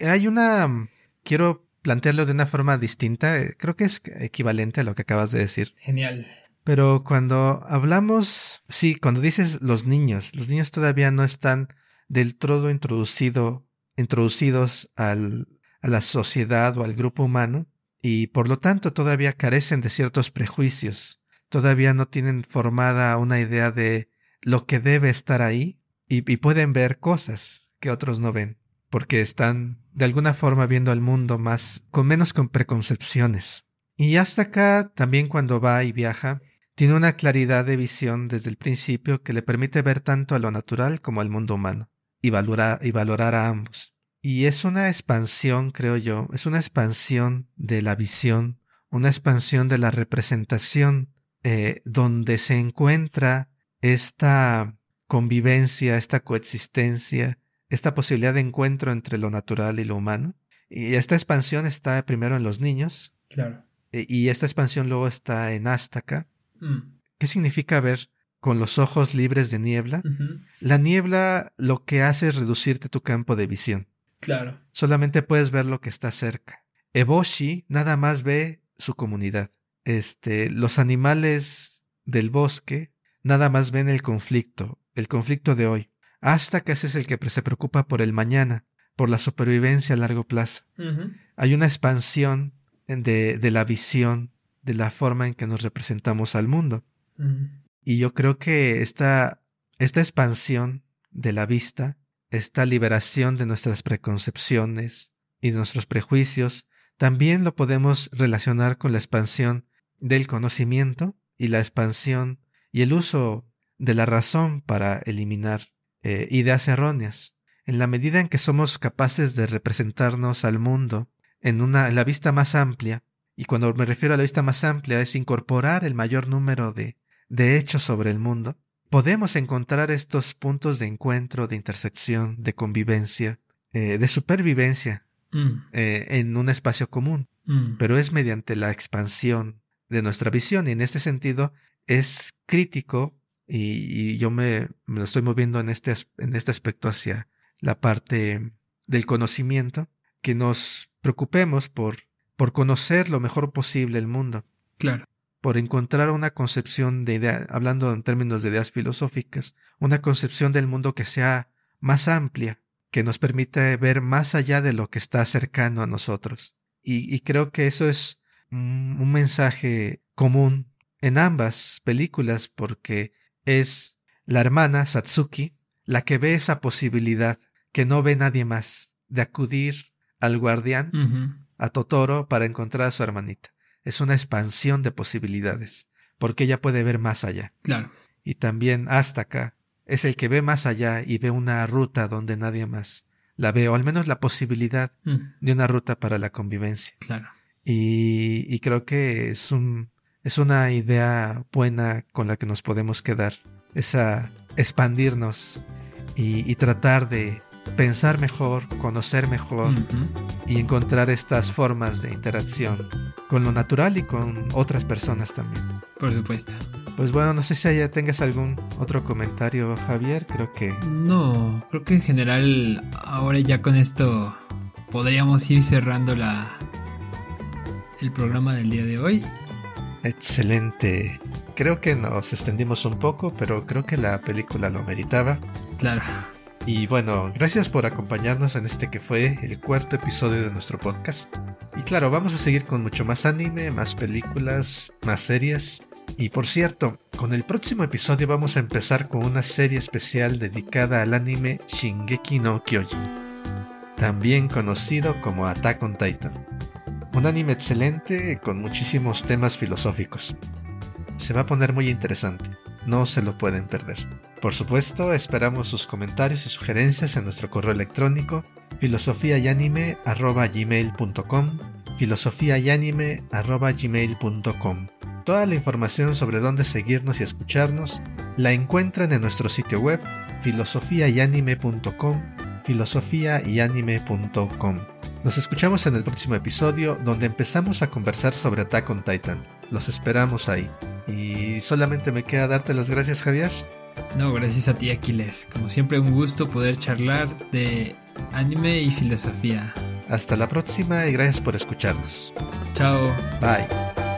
Hay una... Quiero plantearlo de una forma distinta. Eh, creo que es equivalente a lo que acabas de decir. Genial. Pero cuando hablamos, sí, cuando dices los niños, los niños todavía no están del todo introducido, introducidos al, a la sociedad o al grupo humano y por lo tanto todavía carecen de ciertos prejuicios, todavía no tienen formada una idea de lo que debe estar ahí y, pueden ver cosas que otros no ven, porque están de alguna forma viendo al mundo más con menos con preconcepciones. Y hasta acá también cuando va y viaja, tiene una claridad de visión desde el principio que le permite ver tanto a lo natural como al mundo humano y valorar, y valorar a ambos. Y es una expansión, creo yo, es una expansión de la visión, una expansión de la representación, eh, donde se encuentra esta convivencia, esta coexistencia, esta posibilidad de encuentro entre lo natural y lo humano. Y esta expansión está primero en los niños. Claro. E, y esta expansión luego está en Ástaca, Mm. ¿Qué significa ver con los ojos libres de niebla? La niebla lo que hace es reducirte tu campo de visión. Claro. Solamente puedes ver lo que está cerca. Eboshi nada más ve su comunidad. Este, los animales del bosque nada más ven el conflicto, el conflicto de hoy. Hasta que ese es el que se preocupa por el mañana, por la supervivencia a largo plazo. Hay una expansión de, de la visión de la forma en que nos representamos al mundo. Y yo creo que esta, esta expansión de la vista, esta liberación de nuestras preconcepciones y nuestros prejuicios, también lo podemos relacionar con la expansión del conocimiento y la expansión y el uso de la razón para eliminar eh, ideas erróneas. En la medida en que somos capaces de representarnos al mundo en una la vista más amplia, y cuando me refiero a la vista más amplia es incorporar el mayor número de, de hechos sobre el mundo, podemos encontrar estos puntos de encuentro, de intersección, de convivencia, eh, de supervivencia Mm. eh, en un espacio común. Mm. Pero es mediante la expansión de nuestra visión y en este sentido es crítico y, y yo me, me lo estoy moviendo en este, en este aspecto hacia la parte del conocimiento, que nos preocupemos por, por conocer lo mejor posible el mundo, Claro. Por encontrar una concepción de idea, hablando en términos de ideas filosóficas, una concepción del mundo que sea más amplia, que nos permita ver más allá de lo que está cercano a nosotros. Y, y creo que eso es un, mensaje común en ambas películas porque es la hermana Satsuki la que ve esa posibilidad que no ve nadie más de acudir al guardián a Totoro para encontrar a su hermanita. Es una expansión de posibilidades, porque ella puede ver más allá. Claro. Y también hasta acá es el que ve más allá y ve una ruta donde nadie más la ve, o al menos la posibilidad Mm. de una ruta para la convivencia. Claro. Y, y creo que es un es una idea buena con la que nos podemos quedar. Esa expandirnos y, y tratar de pensar mejor, conocer mejor y encontrar estas formas de interacción con lo natural y con otras personas también. Por supuesto. Pues bueno, no sé si ya tengas algún otro comentario, Javier. Creo que No, creo que en general ahora ya con esto podríamos ir cerrando la el programa del día de hoy. excelente. Creo que nos extendimos un poco, pero creo que la película lo meritaba. Claro. Y bueno, gracias por acompañarnos en este que fue el cuarto episodio de nuestro podcast. Y claro, vamos a seguir con mucho más anime, más películas, más series. Y por cierto, con el próximo episodio vamos a empezar con una serie especial dedicada al anime Shingeki no Kyojin, también conocido como Attack on Titan. Un anime excelente con muchísimos temas filosóficos. Se va a poner muy interesante, no se lo pueden perder. Por supuesto, esperamos sus comentarios y sugerencias en nuestro correo electrónico filosofiayanime.gmail.com filosofiayanime.gmail.com Toda la información sobre dónde seguirnos y escucharnos la encuentran en nuestro sitio web filosofiayanime.com filosofiayanime.com Nos escuchamos en el próximo episodio donde empezamos a conversar sobre Attack on Titan. Los esperamos ahí. Y solamente me queda darte las gracias, Javier. No, gracias a ti Aquiles. Como siempre un gusto poder charlar de anime y filosofía. Hasta la próxima y gracias por escucharnos. Chao. Bye.